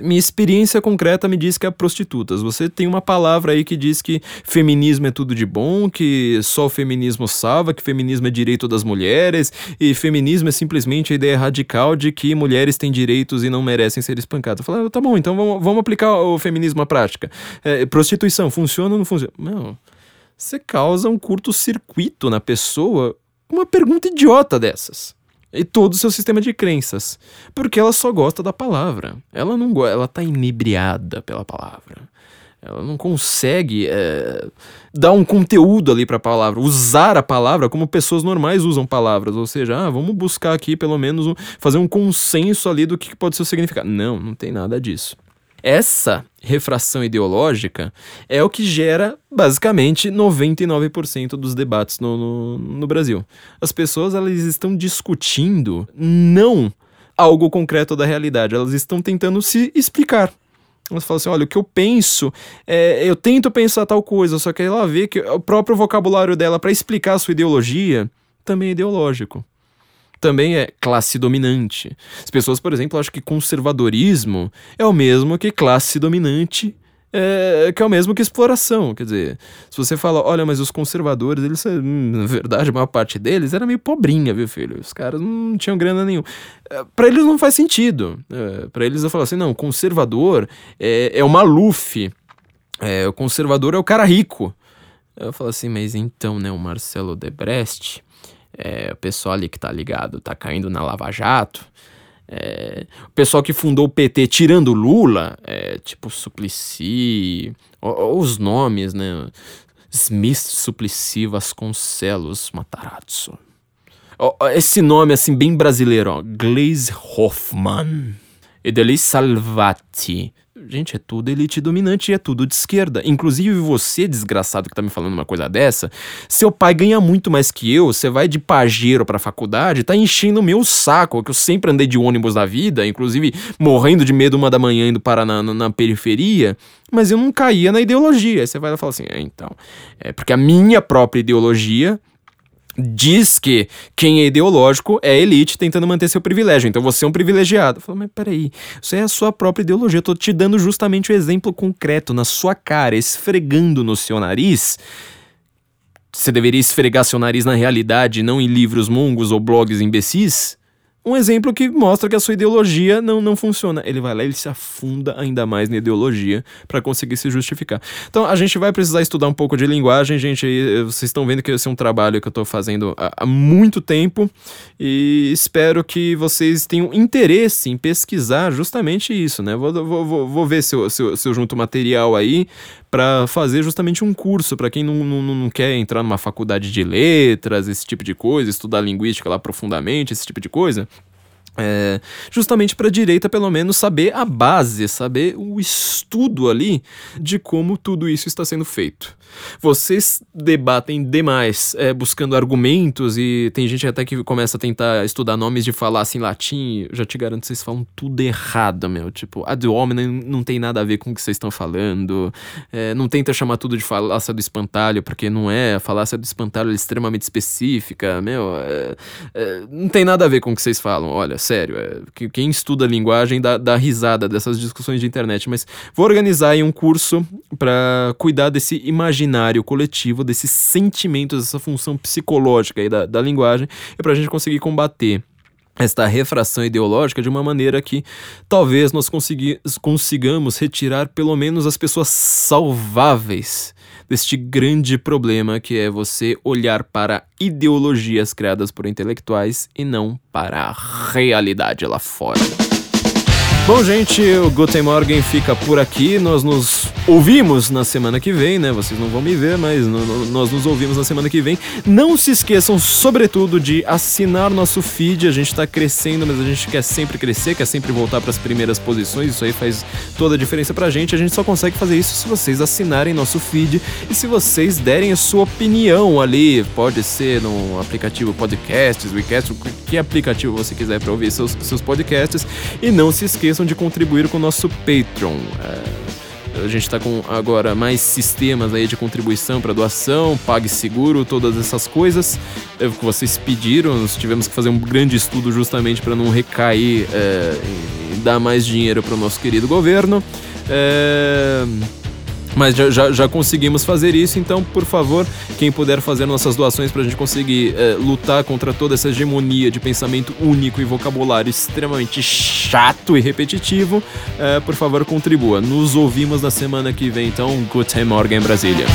minha experiência concreta me diz que é prostitutas. Você tem uma palavra aí que diz que feminismo é tudo de bom, que só o feminismo salva, que feminismo é direito das mulheres, e feminismo é simplesmente a ideia radical de que mulheres têm direitos e não merecem ser espancadas. Eu falei, ah, tá bom, então vamos, vamos aplicar o feminismo à prática. É, prostituição, funciona ou não funciona? Não. Você causa um curto-circuito na pessoa uma pergunta idiota dessas e todo o seu sistema de crenças, porque ela só gosta da palavra. Ela não ela tá inebriada pela palavra. Ela não consegue é, dar um conteúdo ali para a palavra, usar a palavra como pessoas normais usam palavras. Ou seja, ah, vamos buscar aqui pelo menos um, fazer um consenso ali do que pode ser o significado. Não, não tem nada disso. Essa refração ideológica é o que gera basicamente 99% dos debates no, no, no, Brasil. As pessoas elas estão discutindo não algo concreto da realidade, elas estão tentando se explicar. Elas falam assim: olha, o que eu penso, é, eu tento pensar tal coisa, só que ela vê que o próprio vocabulário dela para explicar a sua ideologia também é ideológico também é classe dominante. As pessoas, por exemplo, acham que conservadorismo é o mesmo que classe dominante é, que é o mesmo que exploração. Quer dizer, se você fala, olha, mas os conservadores, eles, hum, na verdade, a maior parte deles era meio pobrinha, viu, filho? Os caras não tinham grana nenhuma. É, para eles não faz sentido. É, para eles eu falo assim, não, conservador é, é o Maluf. É, o conservador é o cara rico. Eu falo assim, mas então, né, o Marcelo Debrecht é, o pessoal ali que tá ligado tá caindo na Lava Jato. É, o pessoal que fundou o PT tirando Lula, é, tipo Suplicy, os nomes, né? Smith, Suplicy, Vasconcelos, Matarazzo. esse nome assim bem brasileiro, ó, Glaze Hoffman, Edelis Salvati, Gente, é tudo elite dominante é tudo de esquerda. Inclusive você, desgraçado que tá me falando uma coisa dessa, seu pai ganha muito mais que eu, você vai de pajeiro pra faculdade, tá enchendo o meu saco, que eu sempre andei de ônibus na vida, inclusive morrendo de medo uma da manhã indo parar na, na, na periferia, mas eu não caía na ideologia. Aí você vai lá e fala assim, é, então, é porque a minha própria ideologia diz que quem é ideológico é elite tentando manter seu privilégio. Então você é um privilegiado. Eu falo, mas peraí, isso é a sua própria ideologia. Eu tô te dando justamente o um exemplo concreto na sua cara, esfregando no seu nariz. Você deveria esfregar seu nariz na realidade, não em livros mongos ou blogs imbecis? Um exemplo que mostra que a sua ideologia não, não funciona. Ele vai lá e ele se afunda ainda mais na ideologia para conseguir se justificar. Então a gente vai precisar estudar um pouco de linguagem, gente. vocês estão vendo que esse é um trabalho que eu estou fazendo há, há, muito tempo e espero que vocês tenham interesse em pesquisar justamente isso, né? Vou, vou, vou, vou ver se eu, se, eu, se eu junto material aí para fazer justamente um curso para quem não, não, não quer entrar numa faculdade de letras, esse tipo de coisa, estudar linguística lá profundamente, esse tipo de coisa. É, justamente para a direita, pelo menos, saber a base, saber o estudo ali de como tudo isso está sendo feito. Vocês debatem demais, é, buscando argumentos, e tem gente até que começa a tentar estudar nomes de falácia em latim. Já te garanto, vocês falam tudo errado, meu. Tipo, ad hominem não tem nada a ver com o que vocês estão falando. É, não tenta chamar tudo de falácia do espantalho, porque não é. A falácia do espantalho é extremamente específica, meu. É, é, não tem nada a ver com o que vocês falam. Olha, sério. É, quem estuda linguagem dá, dá risada dessas discussões de internet. Mas vou organizar aí um curso para cuidar desse imaginário coletivo, desses sentimentos, dessa função psicológica aí da, da linguagem, e para a gente conseguir combater esta refração ideológica de uma maneira que talvez nós consigamos retirar pelo menos as pessoas salváveis deste grande problema que é você olhar para ideologias criadas por intelectuais e não para a realidade lá fora. Bom, gente, o Guten Morgen fica por aqui. Nós nos ouvimos na semana que vem, né? Vocês não vão me ver, mas nós nos ouvimos na semana que vem. Não se esqueçam, sobretudo, de assinar nosso feed. A gente tá crescendo, mas a gente quer sempre crescer, quer sempre voltar para as primeiras posições. Isso aí faz toda a diferença pra gente. A gente só consegue fazer isso se vocês assinarem nosso feed e se vocês derem a sua opinião ali. Pode ser no aplicativo Podcasts, WeCast, que aplicativo você quiser para ouvir seus, seus podcasts. E não se esqueçam de contribuir com o nosso Patreon. É a gente está com agora mais sistemas aí de contribuição para doação, PagSeguro, todas essas coisas que vocês pediram. Nós tivemos que fazer um grande estudo justamente para não recair é, e dar mais dinheiro para o nosso querido governo. É... Mas já, já, já, conseguimos fazer isso, então, por favor, quem puder fazer nossas doações para a gente conseguir é, lutar contra toda essa hegemonia de pensamento único e vocabulário extremamente chato e repetitivo, é, por favor, contribua. Nos ouvimos na semana que vem, então, Guten Morgen, Brasília.